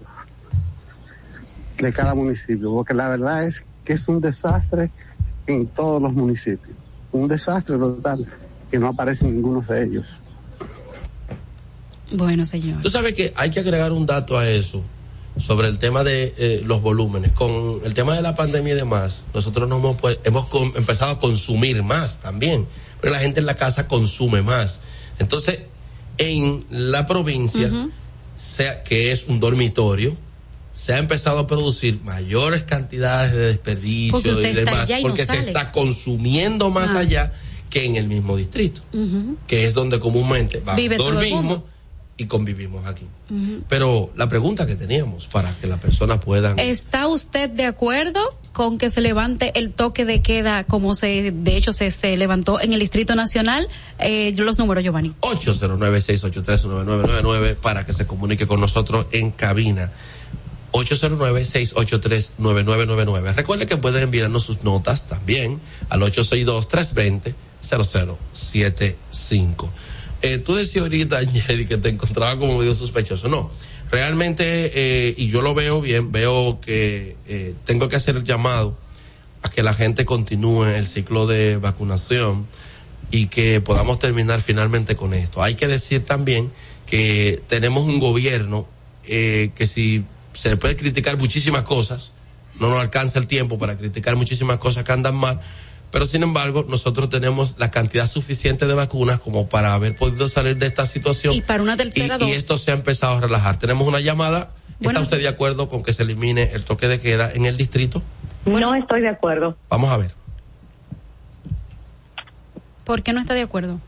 de cada municipio, porque la verdad es que es un desastre en todos los municipios, un desastre total que no aparece ninguno de ellos. Bueno, señor. Tú sabes que hay que agregar un dato a eso sobre el tema de eh, los volúmenes. Con el tema de la pandemia y demás, nosotros no hemos, pues, hemos com- empezado a consumir más también, pero la gente en la casa consume más. Entonces, en la provincia, sea, que es un dormitorio, se ha empezado a producir mayores cantidades de desperdicio y demás, allá y no porque se está consumiendo más Más. allá que en el mismo distrito, que es donde comúnmente vamos, Vive dormimos y convivimos aquí. Pero la pregunta que teníamos para que las personas puedan... ¿Está usted de acuerdo con que se levante el toque de queda como se, de hecho, se, se levantó en el Distrito Nacional? Eh, los números, Giovanni. 809-683-9999 para que se comunique con nosotros en cabina. 809-683-9999. Recuerde que pueden enviarnos sus notas también al 862-320-0075. Eh, tú decías ahorita, [laughs] que te encontraba como medio sospechoso. No, realmente, eh, y yo lo veo bien, veo que eh, tengo que hacer el llamado a que la gente continúe el ciclo de vacunación y que podamos terminar finalmente con esto. Hay que decir también que tenemos un gobierno eh, que si se le puede criticar muchísimas cosas, no nos alcanza el tiempo para criticar muchísimas cosas que andan mal, pero sin embargo nosotros tenemos la cantidad suficiente de vacunas como para haber podido salir de esta situación Y para una y, tercera y dosis. esto se ha empezado a relajar. Tenemos una llamada. Bueno. ¿Está usted de acuerdo con que se elimine el toque de queda en el distrito? No estoy de acuerdo. Vamos a ver. ¿Por qué no está de acuerdo?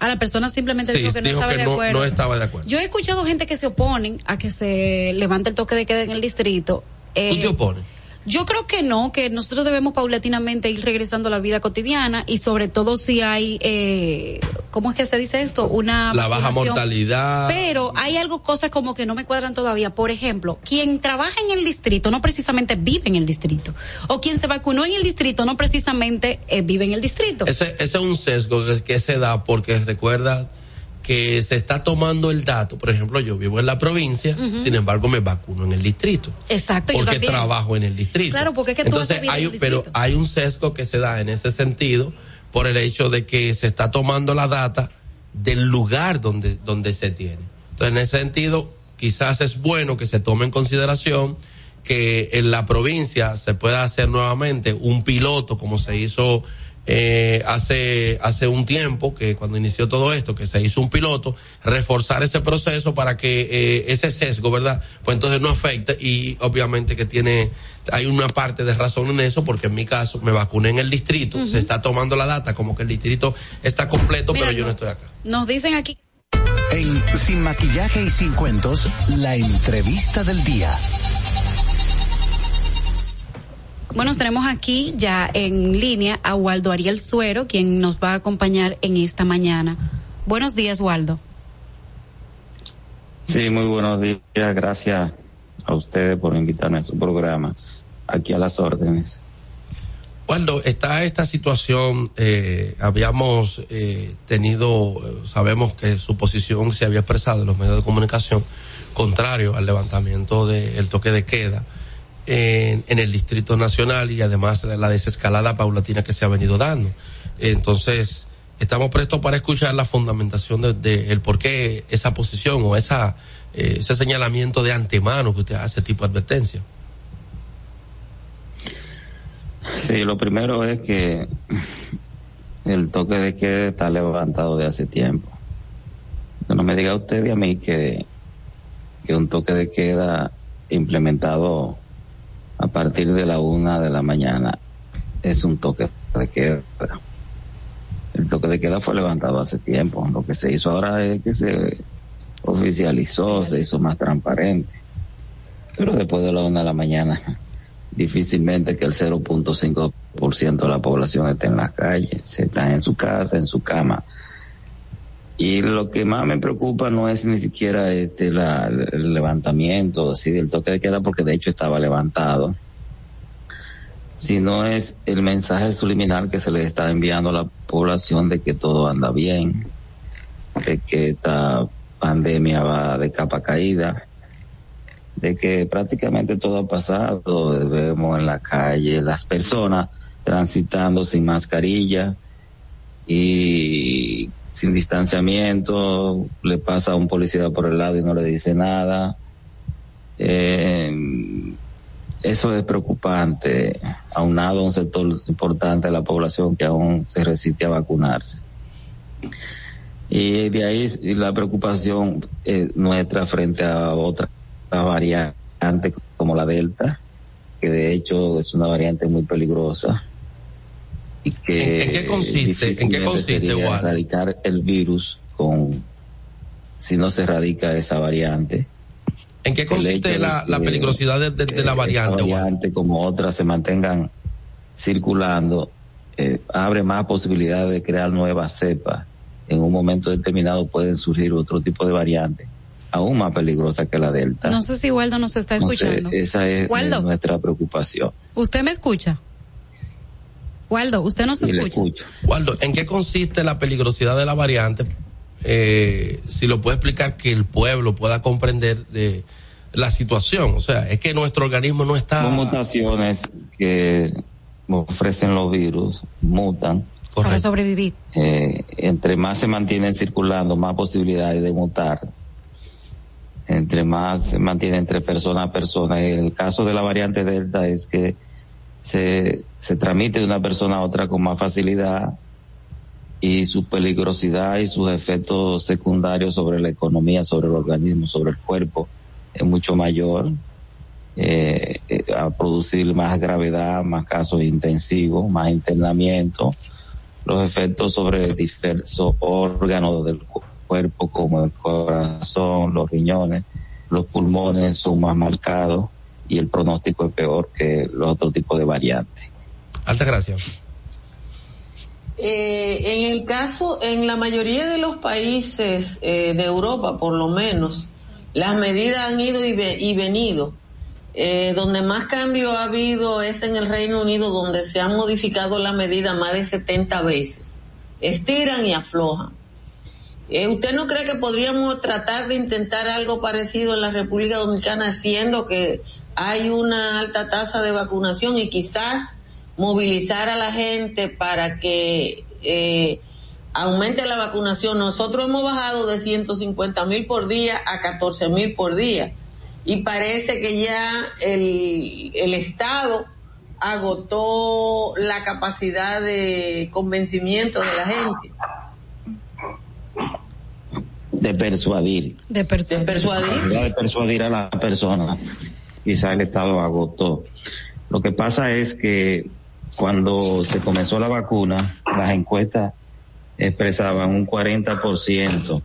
A la persona simplemente Sí, dijo que no dijo estaba que de no, acuerdo. no estaba de acuerdo. Yo he escuchado gente que se oponen a que se levante el toque de queda en el distrito. Eh, ¿Tú te opones? Yo creo que no, que nosotros debemos paulatinamente ir regresando a la vida cotidiana y sobre todo si hay, eh, ¿cómo es que se dice esto? Una La baja mortalidad. Pero hay algo, cosas como que no me cuadran todavía. Por ejemplo, quien trabaja en el distrito no precisamente vive en el distrito. O quien se vacunó en el distrito no precisamente eh, vive en el distrito. Ese, ese es un sesgo que, que se da porque recuerda que se está tomando el dato. Por ejemplo, yo vivo en la provincia, sin embargo me vacuno en el distrito. Exacto, Porque trabajo en el distrito. Claro, porque es que tú Entonces, vida hay, en el pero hay un sesgo que se da en ese sentido por el hecho de que se está tomando la data del lugar donde, donde se tiene. Entonces, en ese sentido, quizás es bueno que se tome en consideración que en la provincia se pueda hacer nuevamente un piloto como se hizo eh, hace hace un tiempo que cuando inició todo esto que se hizo un piloto reforzar ese proceso para que eh, ese sesgo verdad pues entonces no afecte y obviamente que tiene hay una parte de razón en eso porque en mi caso me vacuné en el distrito se está tomando la data como que el distrito está completo Mira, pero yo no. no estoy acá Nos dicen aquí. En Sin Maquillaje y Sin Cuentos, la entrevista del día. Bueno, tenemos aquí ya en línea a Waldo Ariel Suero, quien nos va a acompañar en esta mañana. Buenos días, Waldo. Sí, muy buenos días. Gracias a ustedes por invitarme a su programa. Aquí a las órdenes. Cuando está esta situación, eh, habíamos eh, tenido, sabemos que su posición se había expresado en los medios de comunicación contrario al levantamiento del toque de queda en, en, el Distrito Nacional y además la, la, desescalada paulatina que se ha venido dando. Entonces, estamos prestos para escuchar la fundamentación de, de el por qué esa posición o esa, eh, ese señalamiento de antemano que usted hace tipo de advertencia. Sí, lo primero es que el toque de queda está levantado de hace tiempo. No me diga usted y a mí que, que un toque de queda implementado a partir de la una de la mañana es un toque de queda. El toque de queda fue levantado hace tiempo. Lo que se hizo ahora es que se oficializó, se hizo más transparente. Pero después de la una de la mañana [laughs] difícilmente que el 0.5% de la población esté en las calles, se está en su casa, en su cama. Y lo que más me preocupa no es ni siquiera este la, el levantamiento así del toque de queda, porque de hecho estaba levantado, sino es el mensaje subliminal que se le está enviando a la población de que todo anda bien, de que esta pandemia va de capa caída, de que prácticamente todo ha pasado, vemos en la calle las personas transitando sin mascarilla y sin distanciamiento, le pasa a un policía por el lado y no le dice nada. Eh, eso es preocupante, aunado a un sector importante de la población que aún se resiste a vacunarse. Y de ahí la preocupación eh, nuestra frente a otra variante como la Delta, que de hecho es una variante muy peligrosa y que ¿En, qué consiste? ¿En qué consiste erradicar el virus con si no se erradica esa variante. ¿En qué consiste la, la, peligrosidad de, de, de la variante? variante como otras se mantengan circulando, eh, abre más posibilidades de crear nuevas cepas. En un momento determinado pueden surgir otro tipo de variantes aún más peligrosa que la Delta. No sé si Waldo nos está escuchando. No sé, esa es Waldo, nuestra preocupación. ¿Usted me escucha? Waldo, ¿usted nos sí, escucha? Waldo, ¿en qué consiste la peligrosidad de la variante? Eh, si lo puede explicar que el pueblo pueda comprender de la situación. O sea, es que nuestro organismo no está... Son mutaciones que ofrecen los virus, mutan. Correcto. Para sobrevivir. Eh, entre más se mantienen circulando, más posibilidades de mutar entre más se mantiene entre persona a persona. El caso de la variante Delta es que se, se transmite de una persona a otra con más facilidad y su peligrosidad y sus efectos secundarios sobre la economía, sobre el organismo, sobre el cuerpo es mucho mayor. Eh, a producir más gravedad, más casos intensivos, más internamiento, los efectos sobre diversos órganos del cuerpo como el corazón, los riñones, los pulmones son más marcados y el pronóstico es peor que los otros tipos de variantes. Alta gracias. Eh, en el caso, en la mayoría de los países eh, de Europa, por lo menos, las medidas han ido y, ve, y venido. Eh, donde más cambio ha habido es en el Reino Unido, donde se han modificado la medida más de 70 veces. Estiran y aflojan. Eh, ¿Usted no cree que podríamos tratar de intentar algo parecido en la República Dominicana, siendo que hay una alta tasa de vacunación y quizás movilizar a la gente para que eh, aumente la vacunación? Nosotros hemos bajado de 150 mil por día a 14 mil por día y parece que ya el, el Estado agotó la capacidad de convencimiento de la gente de persuadir. De, persu de persuadir. De persuadir a la persona. Quizá el Estado agotó. Lo que pasa es que cuando se comenzó la vacuna, las encuestas expresaban un 40%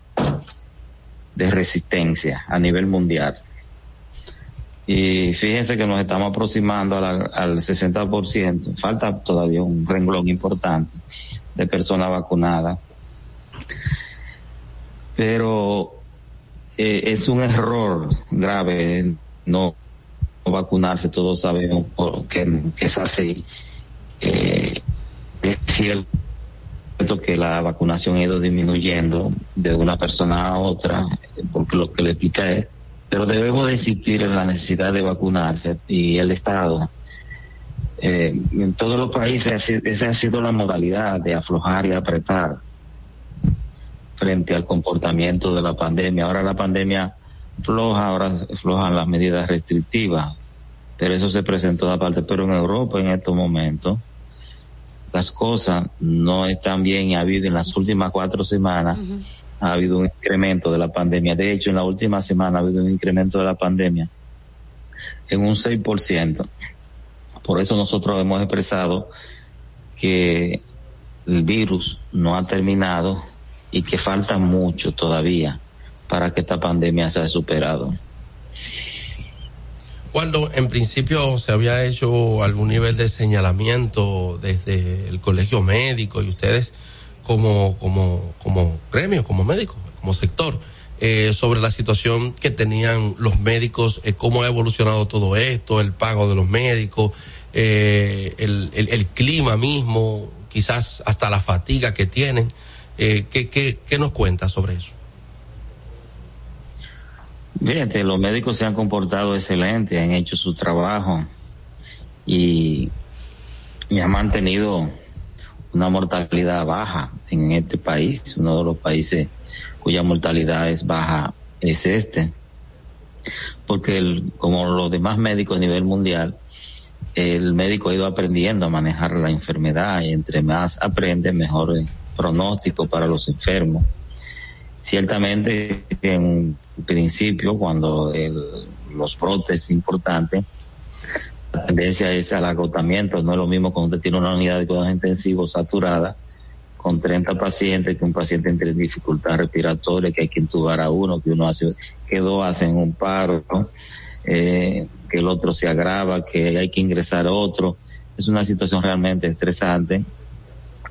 de resistencia a nivel mundial. Y fíjense que nos estamos aproximando la, al 60%. Falta todavía un renglón importante de personas vacunadas pero eh, es un error grave no vacunarse, todos sabemos que, que es así. Eh, es cierto que la vacunación ha ido disminuyendo de una persona a otra, porque lo que le pica es, pero debemos de insistir en la necesidad de vacunarse y el Estado. Eh, en todos los países esa ha sido la modalidad de aflojar y apretar frente al comportamiento de la pandemia. Ahora la pandemia floja, ahora flojan las medidas restrictivas, pero eso se presentó aparte. Pero en Europa en estos momentos las cosas no están bien y ha habido en las últimas cuatro semanas ha habido un incremento de la pandemia. De hecho, en la última semana ha habido un incremento de la pandemia en un 6%. Por eso nosotros hemos expresado que el virus no ha terminado y que falta mucho todavía para que esta pandemia sea superado. Cuando en principio se había hecho algún nivel de señalamiento desde el colegio médico y ustedes como, como, como gremio, como médico, como sector, eh, sobre la situación que tenían los médicos, eh, cómo ha evolucionado todo esto, el pago de los médicos, eh, el, el, el, clima mismo, quizás hasta la fatiga que tienen. Eh, ¿qué, qué, ¿Qué nos cuenta sobre eso? Fíjate, los médicos se han comportado excelente, han hecho su trabajo y, y han mantenido una mortalidad baja en este país, uno de los países cuya mortalidad es baja es este, porque el, como los demás médicos a nivel mundial, el médico ha ido aprendiendo a manejar la enfermedad y entre más aprende, mejor pronóstico para los enfermos. Ciertamente, en principio, cuando los brotes importantes, la tendencia es al agotamiento, no es lo mismo cuando usted tiene una unidad de cuidados intensivos saturada, con 30 pacientes, que un paciente tiene dificultad respiratoria, que hay que intubar a uno, que uno hace, que dos hacen un paro, eh, que el otro se agrava, que hay que ingresar a otro. Es una situación realmente estresante.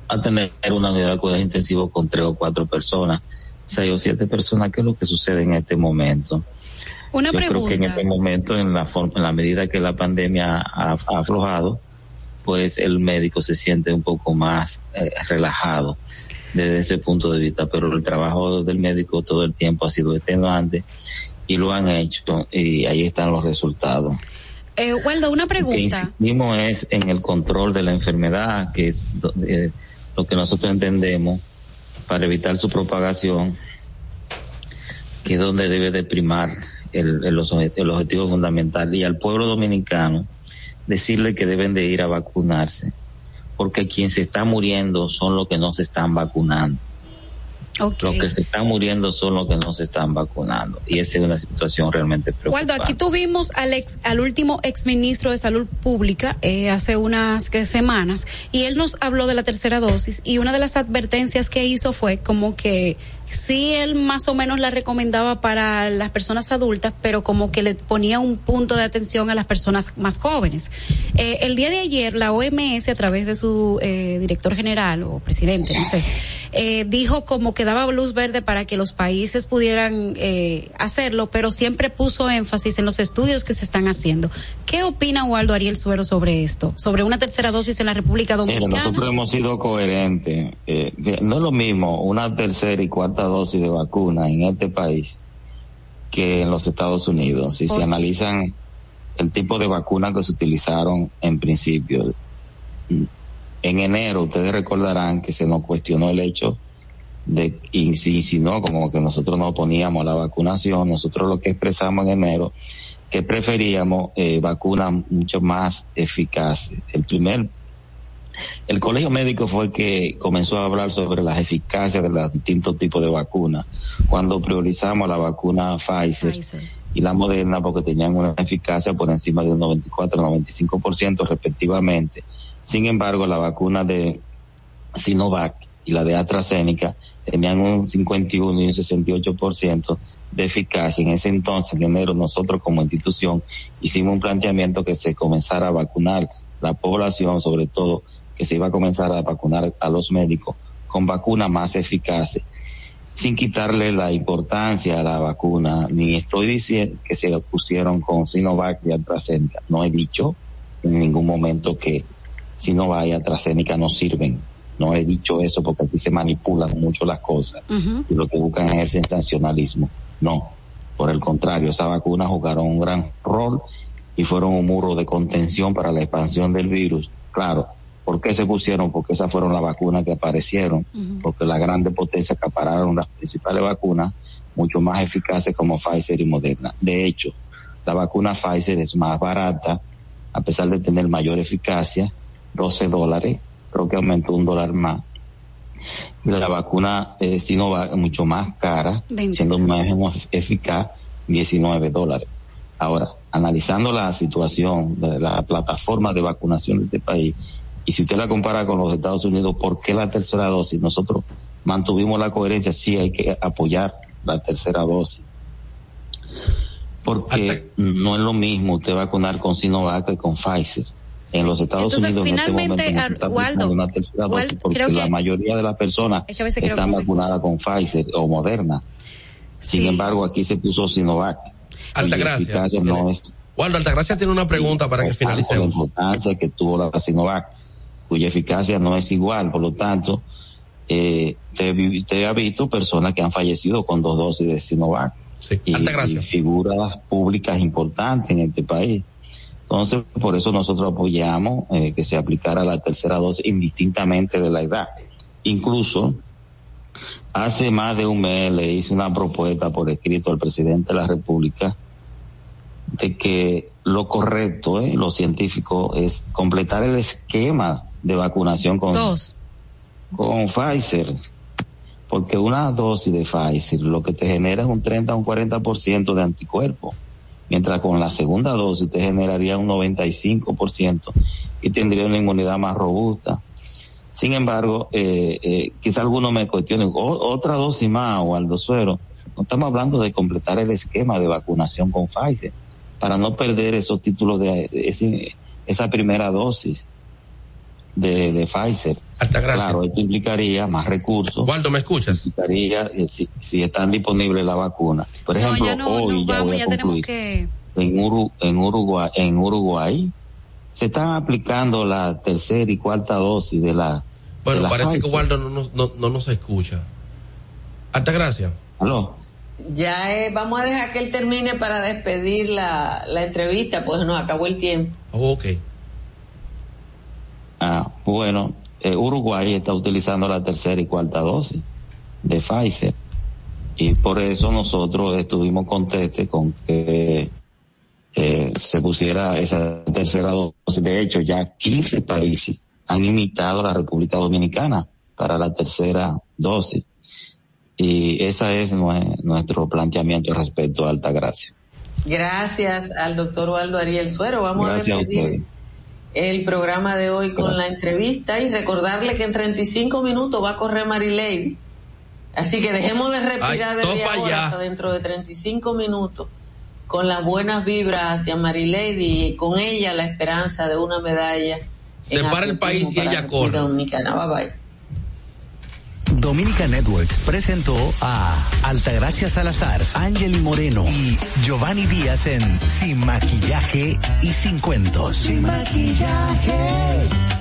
A tener una unidad de cuidados intensivos con tres o cuatro personas, seis o siete personas, que es lo que sucede en este momento. Una Yo pregunta. creo que en este momento, en la forma, en la medida que la pandemia ha, ha aflojado, pues el médico se siente un poco más eh, relajado desde ese punto de vista, pero el trabajo del médico todo el tiempo ha sido extenuante y lo han hecho y ahí están los resultados. Eh, Waldo, una Lo que pregunta. insistimos es en el control de la enfermedad, que es eh, lo que nosotros entendemos para evitar su propagación, que es donde debe de primar el, el, el objetivo fundamental. Y al pueblo dominicano, decirle que deben de ir a vacunarse, porque quien se está muriendo son los que no se están vacunando. Ok. Los que se están muriendo son los que no se están vacunando. Y esa es una situación realmente preocupante. Waldo, aquí tuvimos al ex, al último exministro de Salud Pública eh, hace unas semanas y él nos habló de la tercera dosis y una de las advertencias que hizo fue como que sí él más o menos la recomendaba para las personas adultas, pero como que le ponía un punto de atención a las personas más jóvenes. Eh, el día de ayer la OMS a través de su eh, director general o presidente, no sé, dijo como que daba luz verde para que los países pudieran eh, hacerlo, pero siempre puso énfasis en los estudios que se están haciendo. ¿Qué opina Waldo Ariel Suero sobre esto? Sobre una tercera dosis en la República Mira, Dominicana. nosotros hemos sido coherentes. Eh, no es lo mismo una tercera y cuarta dosis de vacuna en este país que en los Estados Unidos. Si se analizan el tipo de vacuna que se utilizaron en principio, en enero ustedes recordarán que se nos cuestionó el hecho de, y si, si no, como que nosotros no oponíamos a la vacunación, nosotros lo que expresamos en enero que preferíamos eh, vacunas mucho más eficaces. El primer el colegio médico fue el que comenzó a hablar sobre las eficacias de los distintos tipos de vacunas, cuando priorizamos la vacuna Pfizer, y la Moderna porque tenían una eficacia por encima de un 94-95% respectivamente. Sin embargo, la vacuna de Sinovac y la de AstraZeneca tenían un 51 y un 68% de eficacia. En ese entonces, en enero, nosotros como institución hicimos un planteamiento que se comenzara a vacunar la población, sobre todo que se iba a comenzar a vacunar a los médicos con vacunas más eficaces, sin quitarle la importancia a la vacuna, ni estoy diciendo que se pusieron con Sinovac y AstraZeneca. No he dicho en ningún momento que Sinovac y AstraZeneca no sirven. No he dicho eso porque aquí se manipulan mucho las cosas y lo que buscan es el sensacionalismo. No, por el contrario, esas vacunas jugaron un gran rol y fueron un muro de contención para la expansión del virus. Claro, ¿por qué se pusieron? Porque esas fueron las vacunas que aparecieron, porque las grandes potencias acapararon las principales vacunas, mucho más eficaces como Pfizer y Moderna. De hecho, la vacuna Pfizer es más barata, a pesar de tener mayor eficacia, 12 dólares, creo que aumentó un dólar más. La vacuna eh, Sinovac es mucho más cara, siendo más eficaz, 19 dólares. Ahora, analizando la situación de la plataforma de vacunación de este país, y si usted la compara con los Estados Unidos, ¿por qué la tercera dosis? Nosotros mantuvimos la coherencia, sí hay que apoyar la tercera dosis. Porque no es lo mismo usted vacunar con Sinovac que con Pfizer. En los Estados Unidos en este momento no se está Waldo, una tercera dosis porque creo que- la mayoría de las personas Es que están vacunadas con Pfizer o Moderna. Sin embargo, aquí se puso Sinovac. La eficacia no es Waldo, Altagracia tiene una pregunta para que la finalicemos. importancia que tuvo la Sinovac, cuya eficacia no es igual, por lo tanto, eh, te, te ha visto personas que han fallecido con dos dosis de Sinovac y, y figuras públicas importantes en este país. Entonces, por eso nosotros apoyamos eh, que se aplicara la tercera dosis indistintamente de la edad. Incluso, hace más de un mes le hice una propuesta por escrito al presidente de la República de que lo correcto, eh, lo científico, es completar el esquema de vacunación con, Dos. con Pfizer. Porque una dosis de Pfizer lo que te genera es un 30 o un 40% de anticuerpos. Mientras con la segunda dosis te generaría un 95% y tendría una inmunidad más robusta. Sin embargo, eh, eh, quizá algunos me cuestionen, "O- otra dosis más, Waldo Suero. No estamos hablando de completar el esquema de vacunación con Pfizer para no perder esos títulos de, esa primera dosis de, de Pfizer. Claro, esto implicaría más recursos. Waldo, ¿me escuchas? Implicaría eh, si, si están disponibles la vacuna. Por ejemplo, no, ya no, hoy no ya vamos, voy a ya tenemos concluir. que... En, Uru- en Uruguay, en Uruguay se están aplicando la tercera y cuarta dosis de la. de Bueno, la parece que. Waldo no nos, no, no nos escucha. Altagracia. Aló. Ya eh, vamos a dejar que él termine para despedir la, la entrevista, pues nos acabó el tiempo. Oh, ok. Bueno, eh, Uruguay está utilizando la tercera y cuarta dosis de Pfizer. Y por eso nosotros estuvimos contestes con que eh, se pusiera esa tercera dosis. De hecho, ya 15 países han imitado a la República Dominicana para la tercera dosis. Y ese es nue- nuestro planteamiento respecto a Altagracia. Gracias al doctor Waldo Ariel Suero. Vamos Gracias a despedir. El programa de hoy con la entrevista y recordarle que en 35 minutos va a correr Marilady. Así que dejemos de respirar Ay, desde ahora ya. hasta dentro de 35 minutos con las buenas vibras hacia Marilady y con ella la esperanza de una medalla. en Separa el país y para ella corre. Dominicana. Bye bye. Dominica Networks presentó a Altagracia Salazar, Ángel Moreno y Giovanni Díaz en Sin Maquillaje y Sin Cuentos. Sin maquillaje.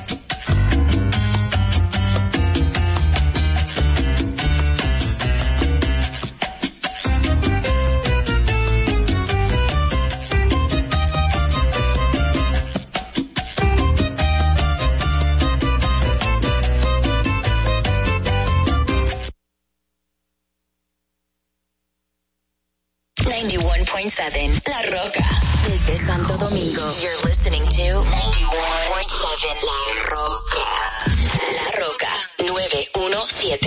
La Roca. Desde Santo Domingo. You're listening to 91.7 La Roca. La Roca 917.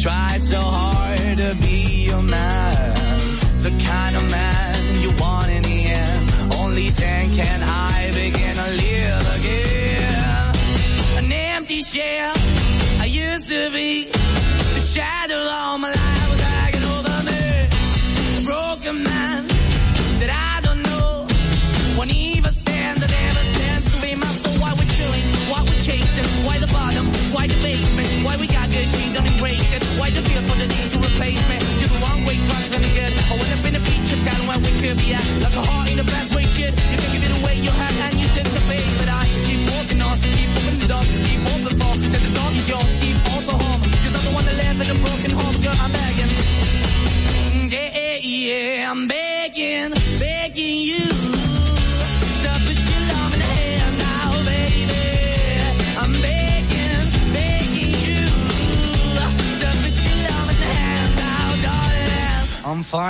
Try so hard to be your man. The kind of man you want in the end. Only then can I begin to live again. An empty shell. I used to be. The shadow all my life was hanging over me. A broken man that I don't know. Won't even stand, that never stands to be my soul. Why we're chilling, why we're chasing, why the bottom, why the we don't embrace it. Why the feel for the need to replace me? You're the wrong way, trying to good. I went up in a feature town where we could be at. Like a heart in the best way, shit. You can give it away, you have, and you tend to pay. But I keep walking on, keep moving the dog, keep open for. That the dog is yours, keep also home. Cause I'm the one that live in a broken home, girl, I'm begging. Yeah, yeah, yeah, I'm begging, begging you.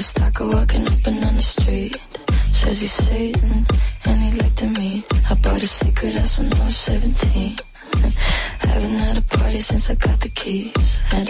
a stack of walking up and down the street. Says he's Satan and he'd like to. I bought a secret ass when I was 17. [laughs] Haven't had a party since I got the keys. Had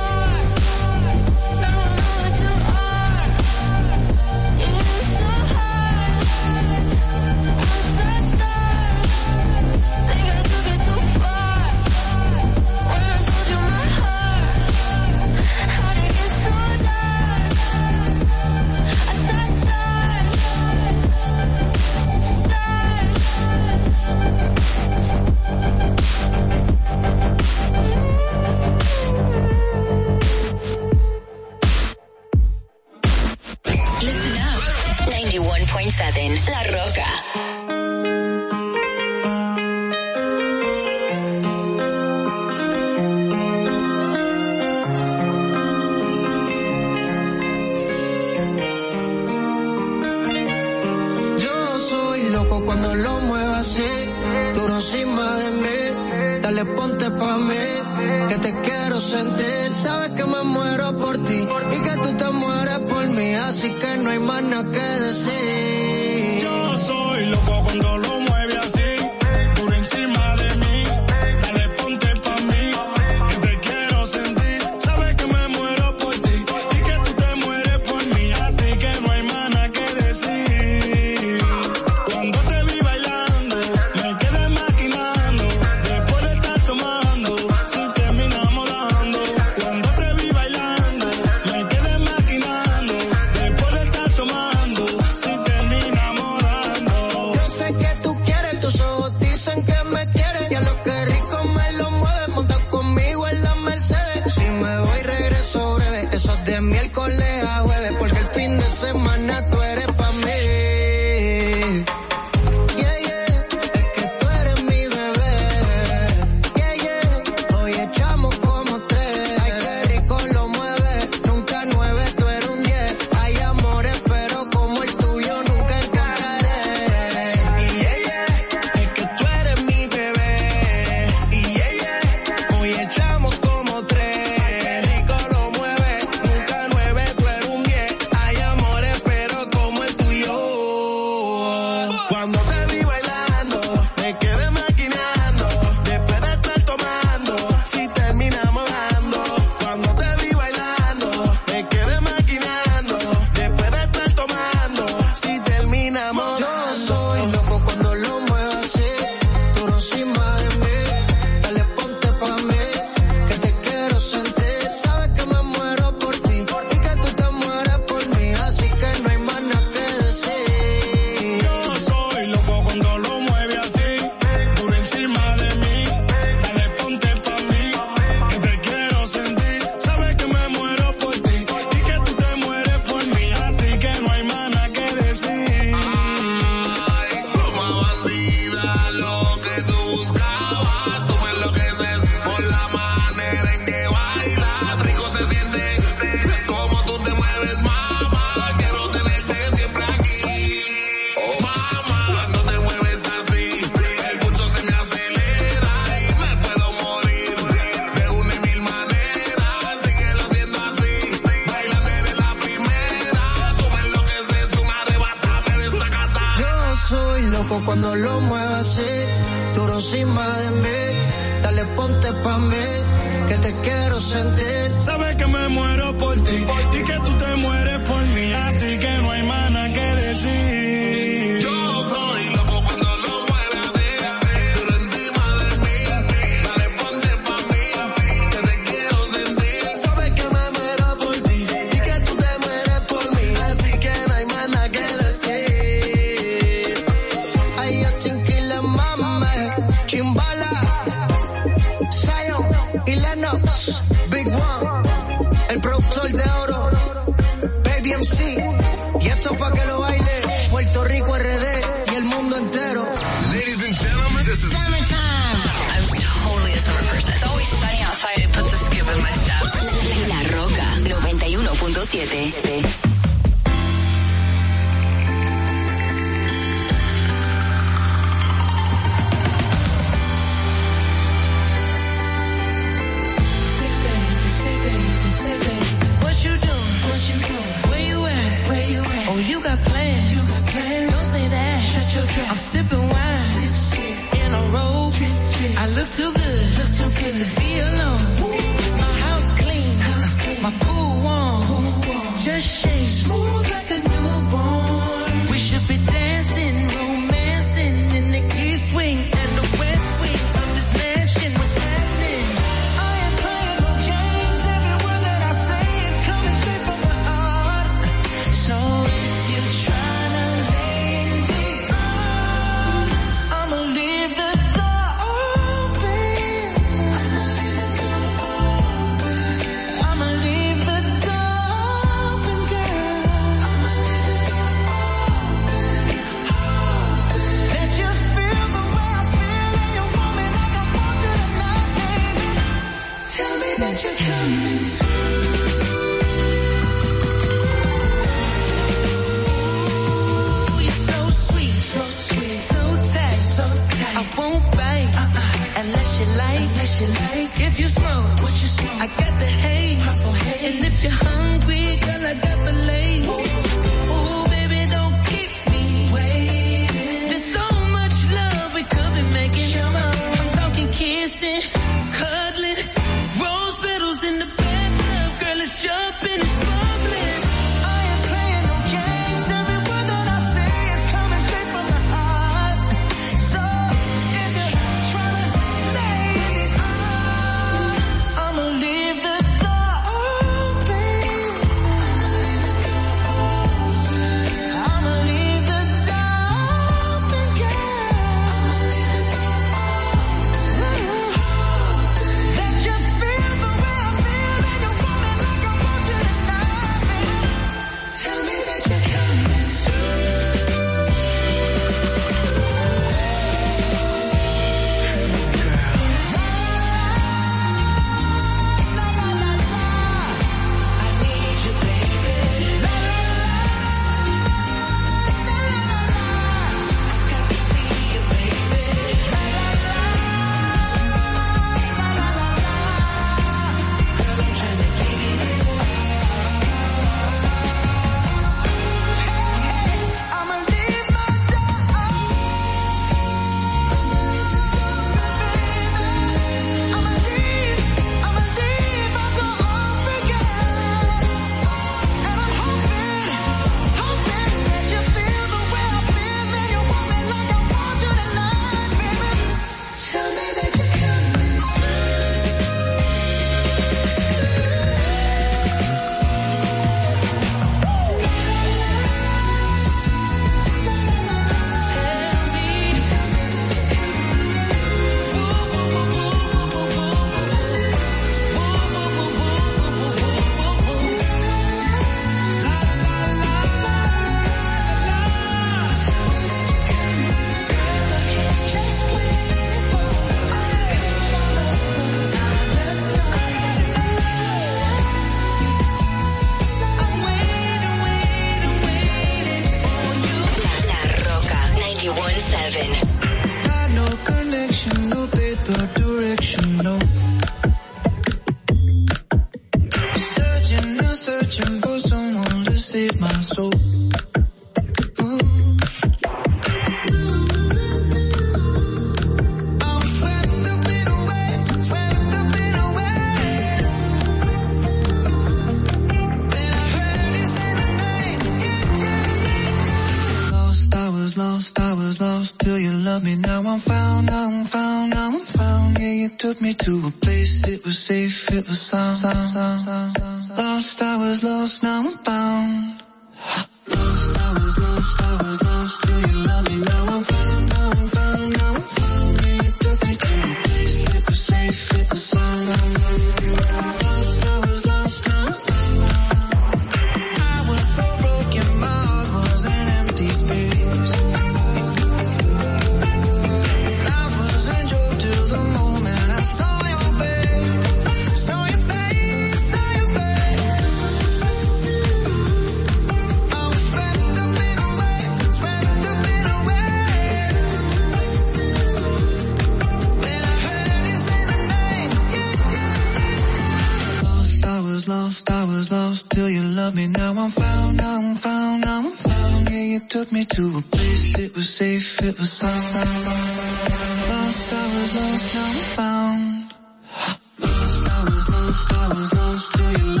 I was lost you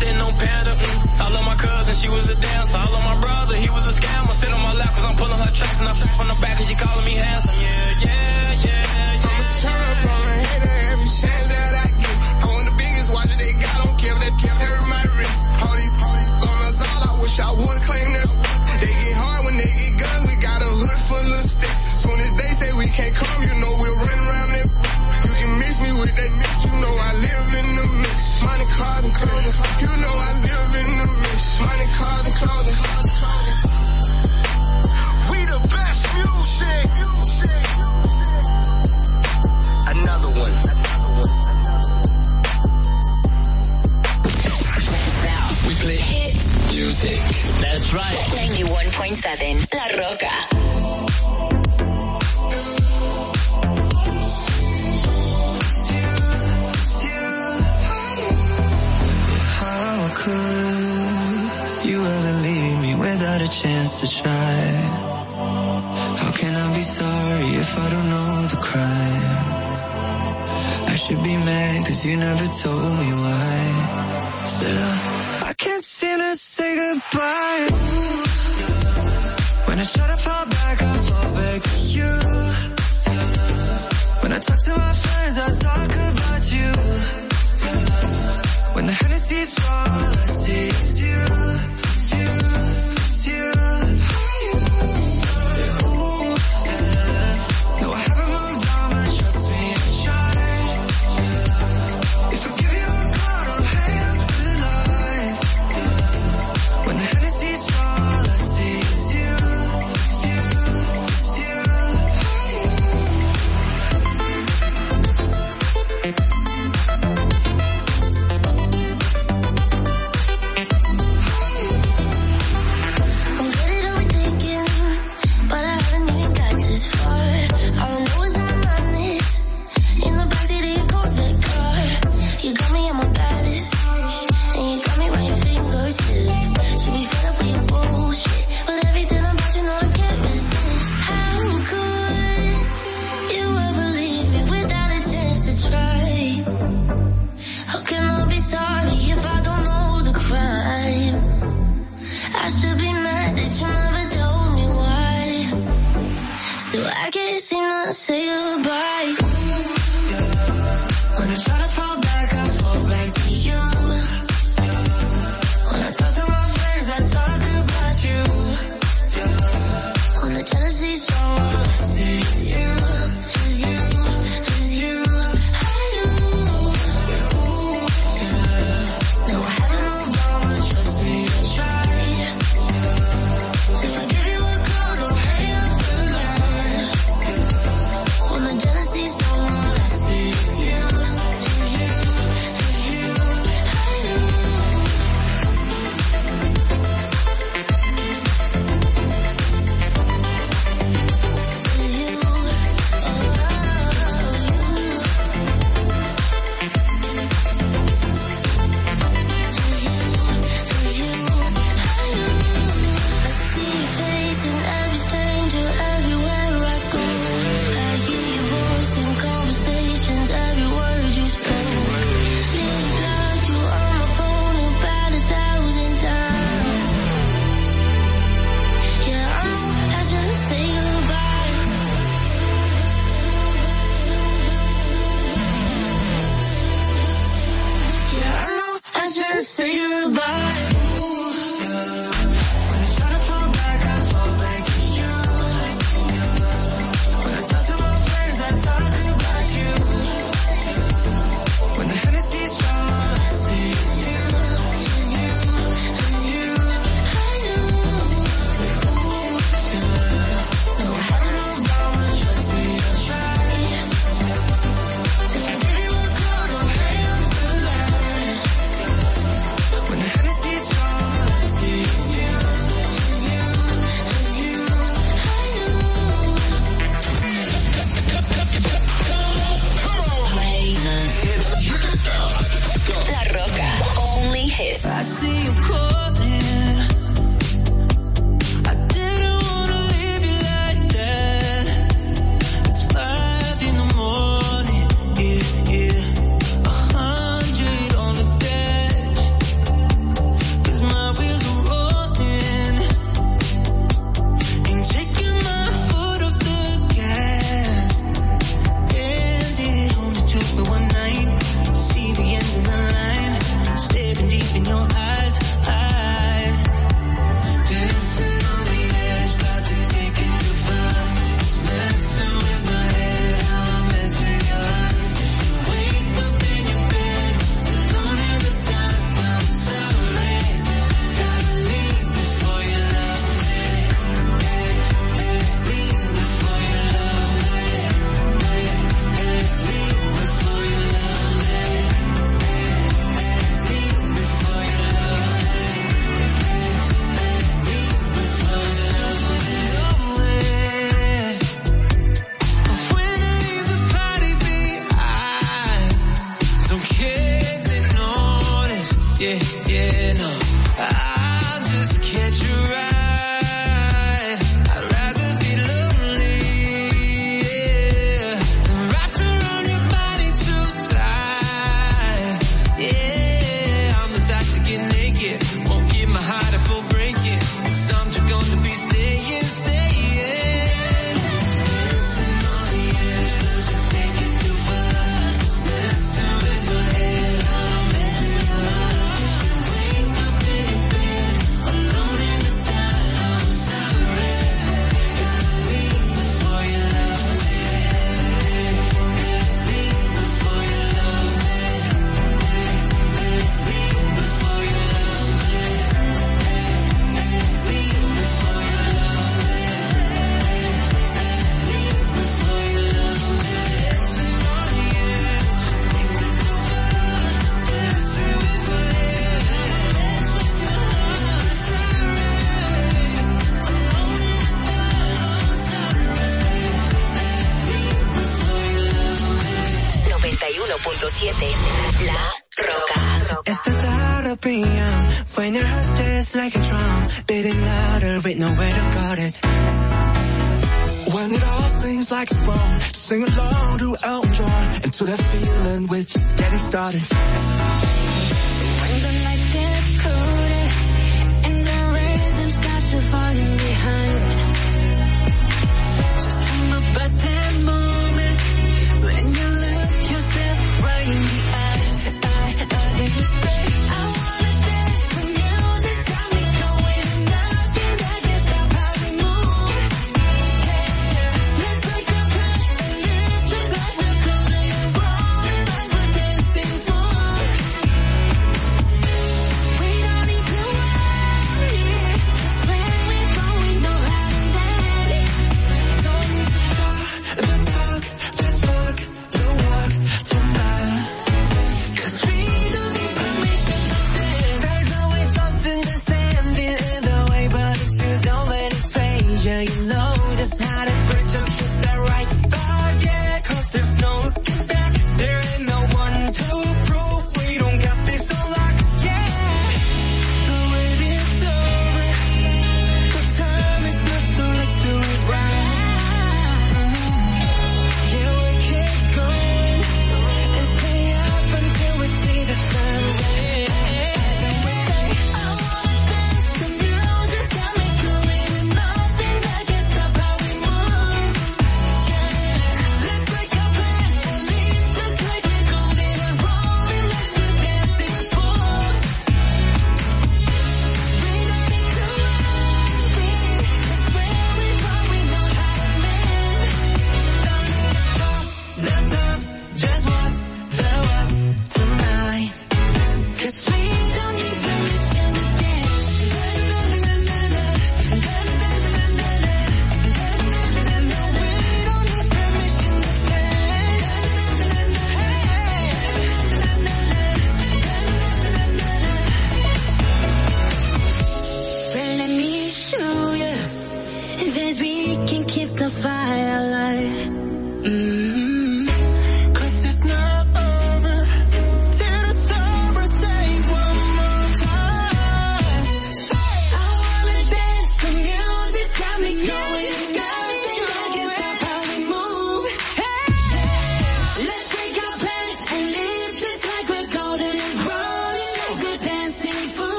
sitting on Panda. Mm. I love my cousin, she was a dancer. I love my brother, he was a scammer. Sit on my lap cause I'm pulling her tracks and I from the back and she calling me handsome. Saden, La Roca. could you ever leave me without a chance to try? How can I be sorry if I don't know the crime? I should be mad cause you never told me why. Still, I can't seem to say goodbye. When I try to fall back, I fall back to you. When I talk to my friends, I talk about you. When the Hennessy's strong. say goodbye.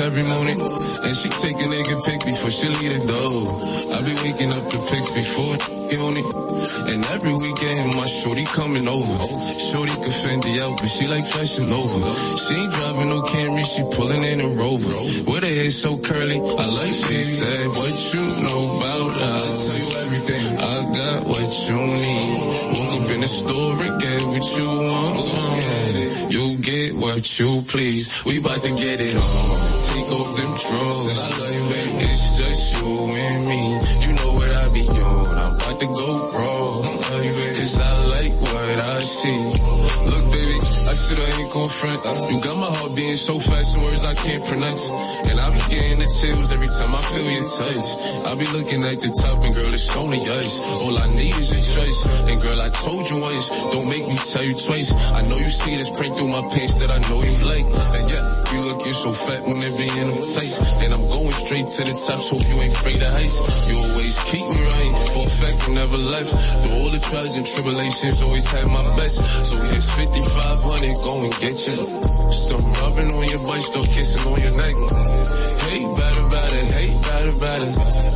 Every morning. And she take a nigga pic before she leave the door. I be waking up the pics before get on it. And every weekend my shorty coming over. Shorty can fend the out, but she like fashion over. She ain't driving no Camry, she pulling in a Rover. With her hair so curly, I like she said, what you know what you please. We bout to get it on. Front. You got my heart beating so fast, words I can't pronounce. And I be getting the chills every time I feel your touch. I be looking at the top and girl, it's only us. All I need is your choice. And girl, I told you once, don't make me tell you twice. I know you see this print through my pants that I know you like. And yeah, you looking so fat when they be in them tights. And I'm going straight to the top, so you ain't afraid of heights. You always keep me right, for a fact you never left. Through all the trials and tribulations, always had my best. So here's 5500, go and get you. Still rubbing on your butt, still kissing on your neck. Hate better, better, hate better, better.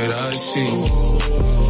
Cause I like what I see.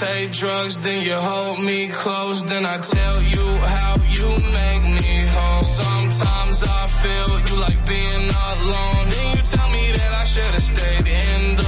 take drugs, then you hold me close, then I tell you how you make me whole. Sometimes I feel you like being alone. Then you tell me that I should have stayed in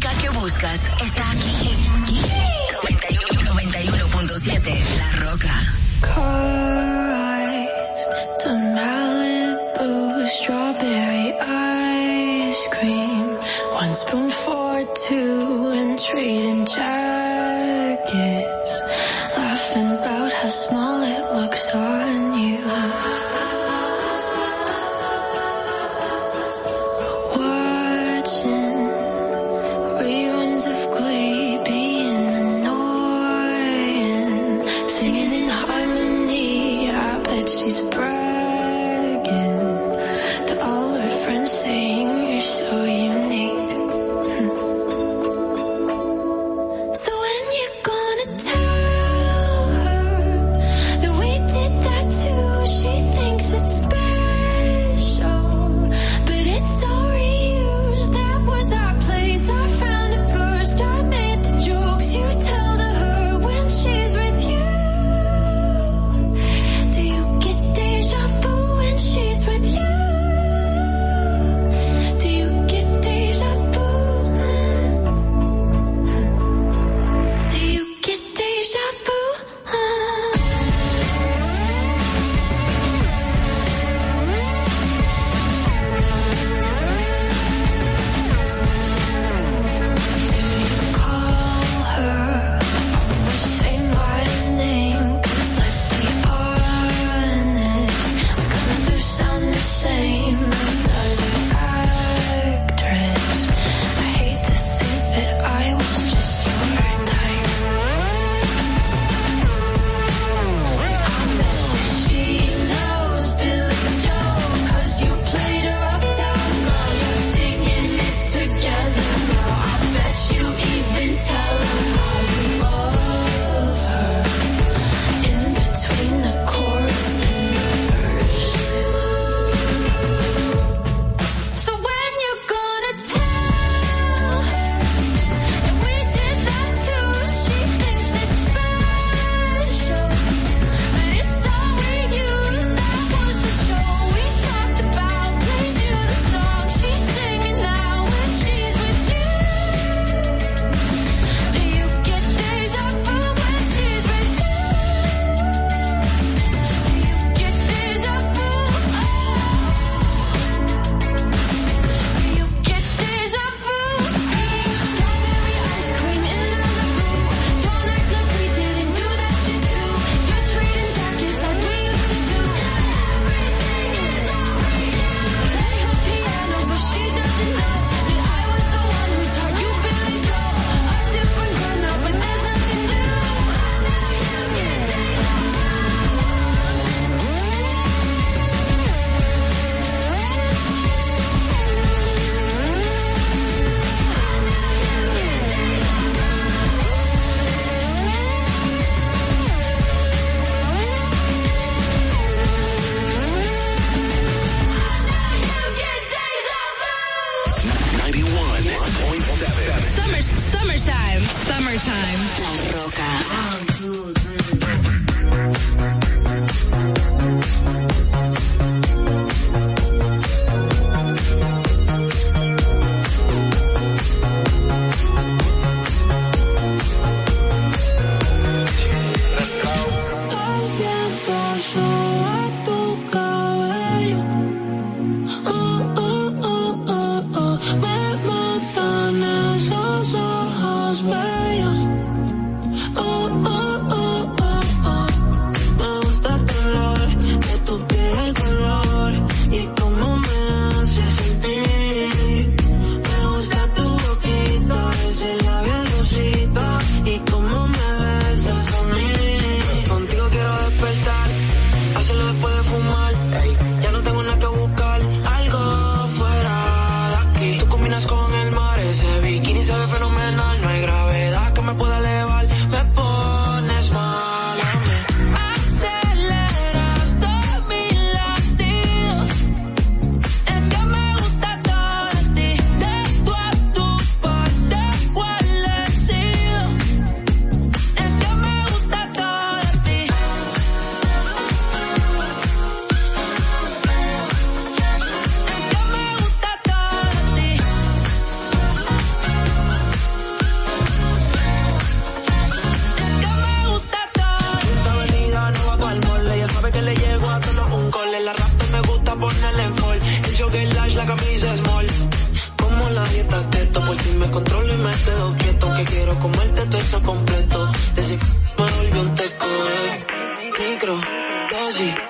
música que buscas está aquí. por ti me controlo y me quedo quieto. Que quiero comerte todo eso completo. Decir, me volvió un teco. Micro, dosis.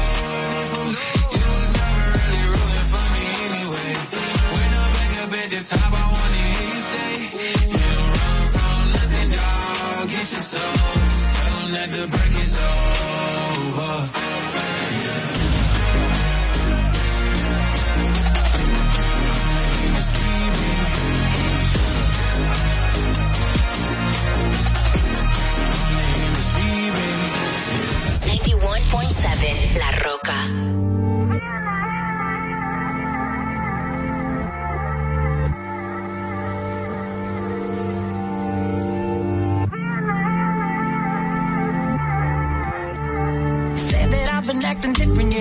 at the top, I wanna hear you say, you don't run from nothing, dog. Get your soul, Don't let the breaking zone.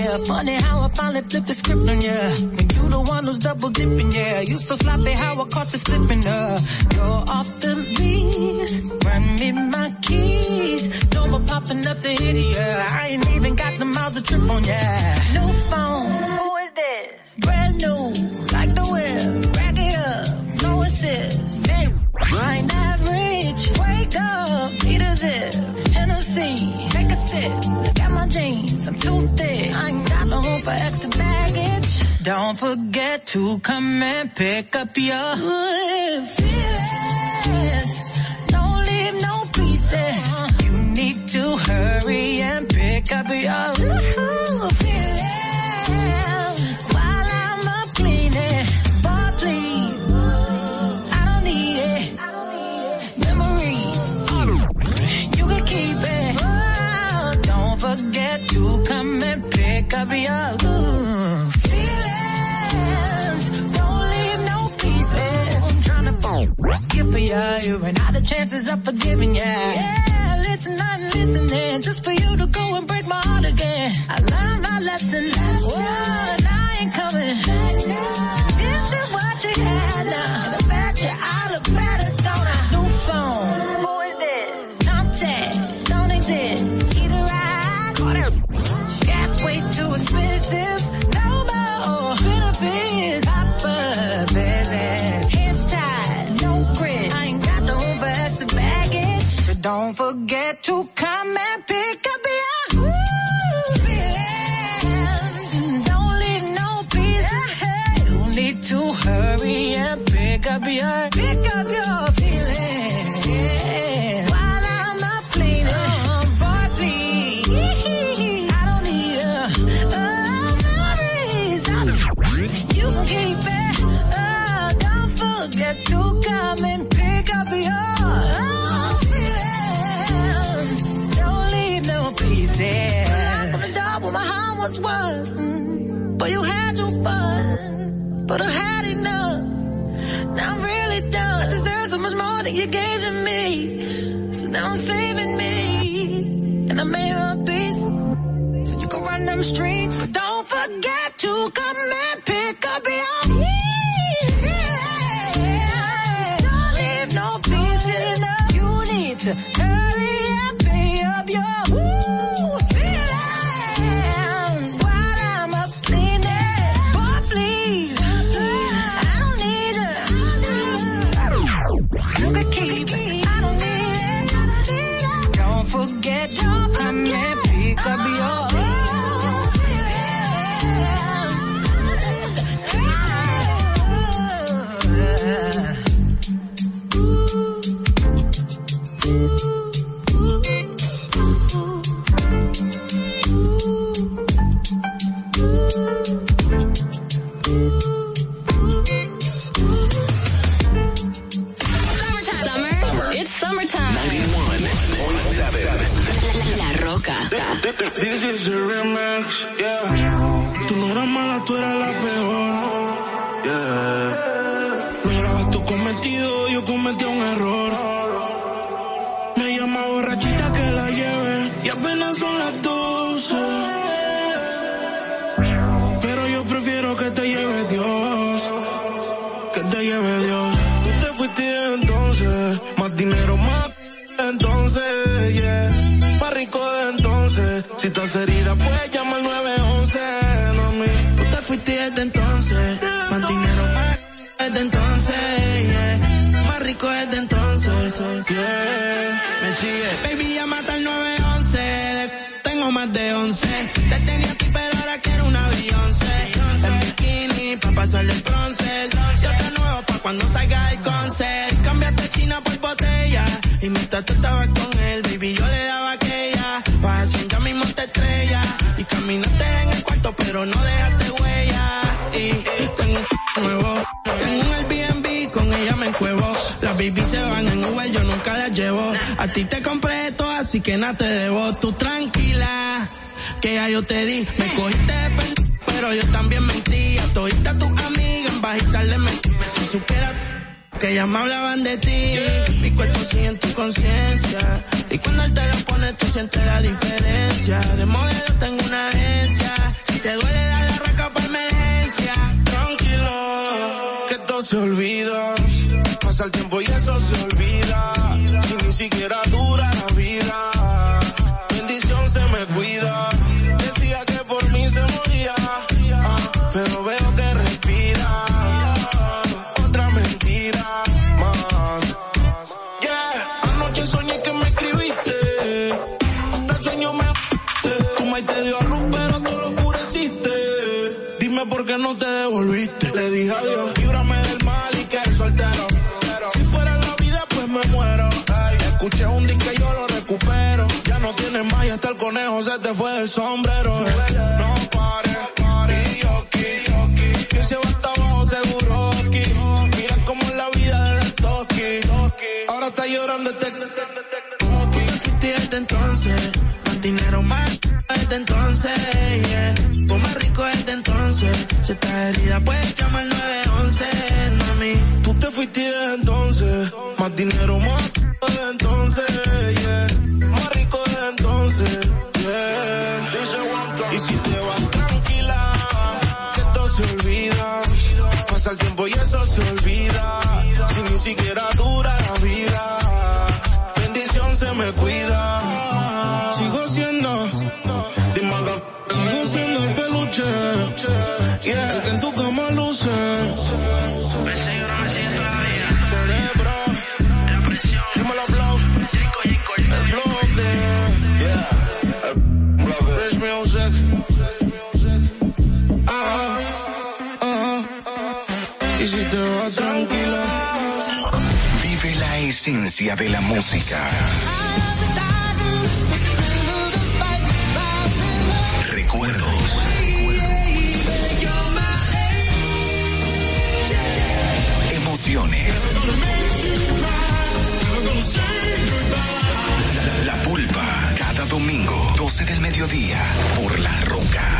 Yeah. Funny how I finally flipped the script on ya. When you the one who's double dipping, yeah. You so sloppy how I caught you slipping, uh. You're off the lease, run me my keys. No more popping up the hitty, yeah. I ain't even got the miles to trip on, yeah. No phone. Who is this? Brand new, like the whip. Rack it up, no assist. Hey, I ain't average. Wake up, need a zip. Hennessy, take a sip. Look at my jeans, I'm too thick. For extra baggage. Don't forget to come and pick up your good feelings. Don't leave no pieces. You need to hurry and pick up your pick up your good feelings. Don't leave no pieces. I'm trying to give for ya. You ran out of chances of forgiving ya. Yeah, listen, I'm listening just for you to go and break my heart again. I learned my lesson. Whoa, and I ain't coming. This is what you had now. Don't forget to come and pick up your feelings. Don't leave no pieces. You need to hurry and pick up your, pick up your was. Mm. But you had your fun. But I had enough. Now I'm really done. I deserve so much more than you gave to me. So now I'm saving me. And I made my peace. So you can run them streets. But don't forget to come and pick up your I'll be all del mediodía, por La Roca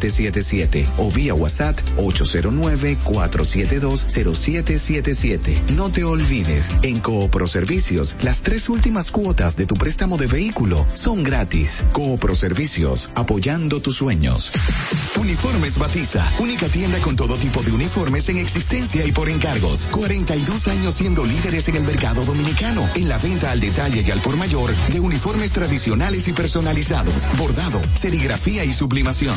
809-4720777 o vía WhatsApp 809-4720777. No te olvides, en Coopro Servicios, las tres últimas cuotas de tu préstamo de vehículo son gratis. Coopro Servicios, apoyando tus sueños. Uniformes Batiza, única tienda con todo tipo de uniformes en existencia y por encargos. 42 años siendo líderes en el mercado dominicano, en la venta al detalle y al por mayor de uniformes tradicionales y personalizados, bordado, serigrafía y sublimación.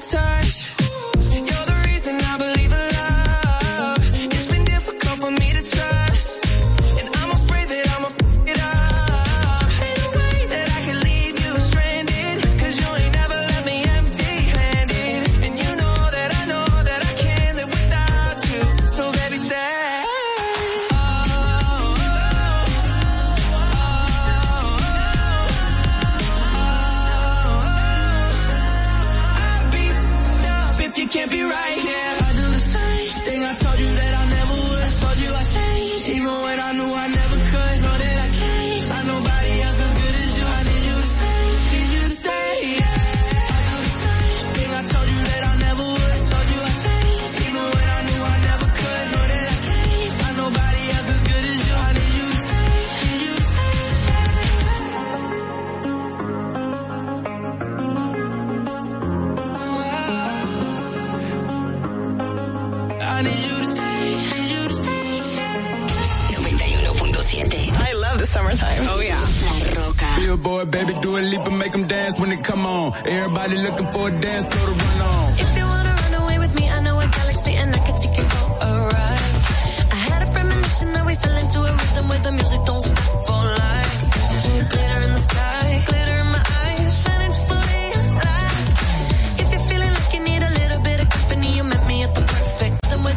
you, it, baby, do a leap and make them dance when it come on. Everybody looking for a dance, total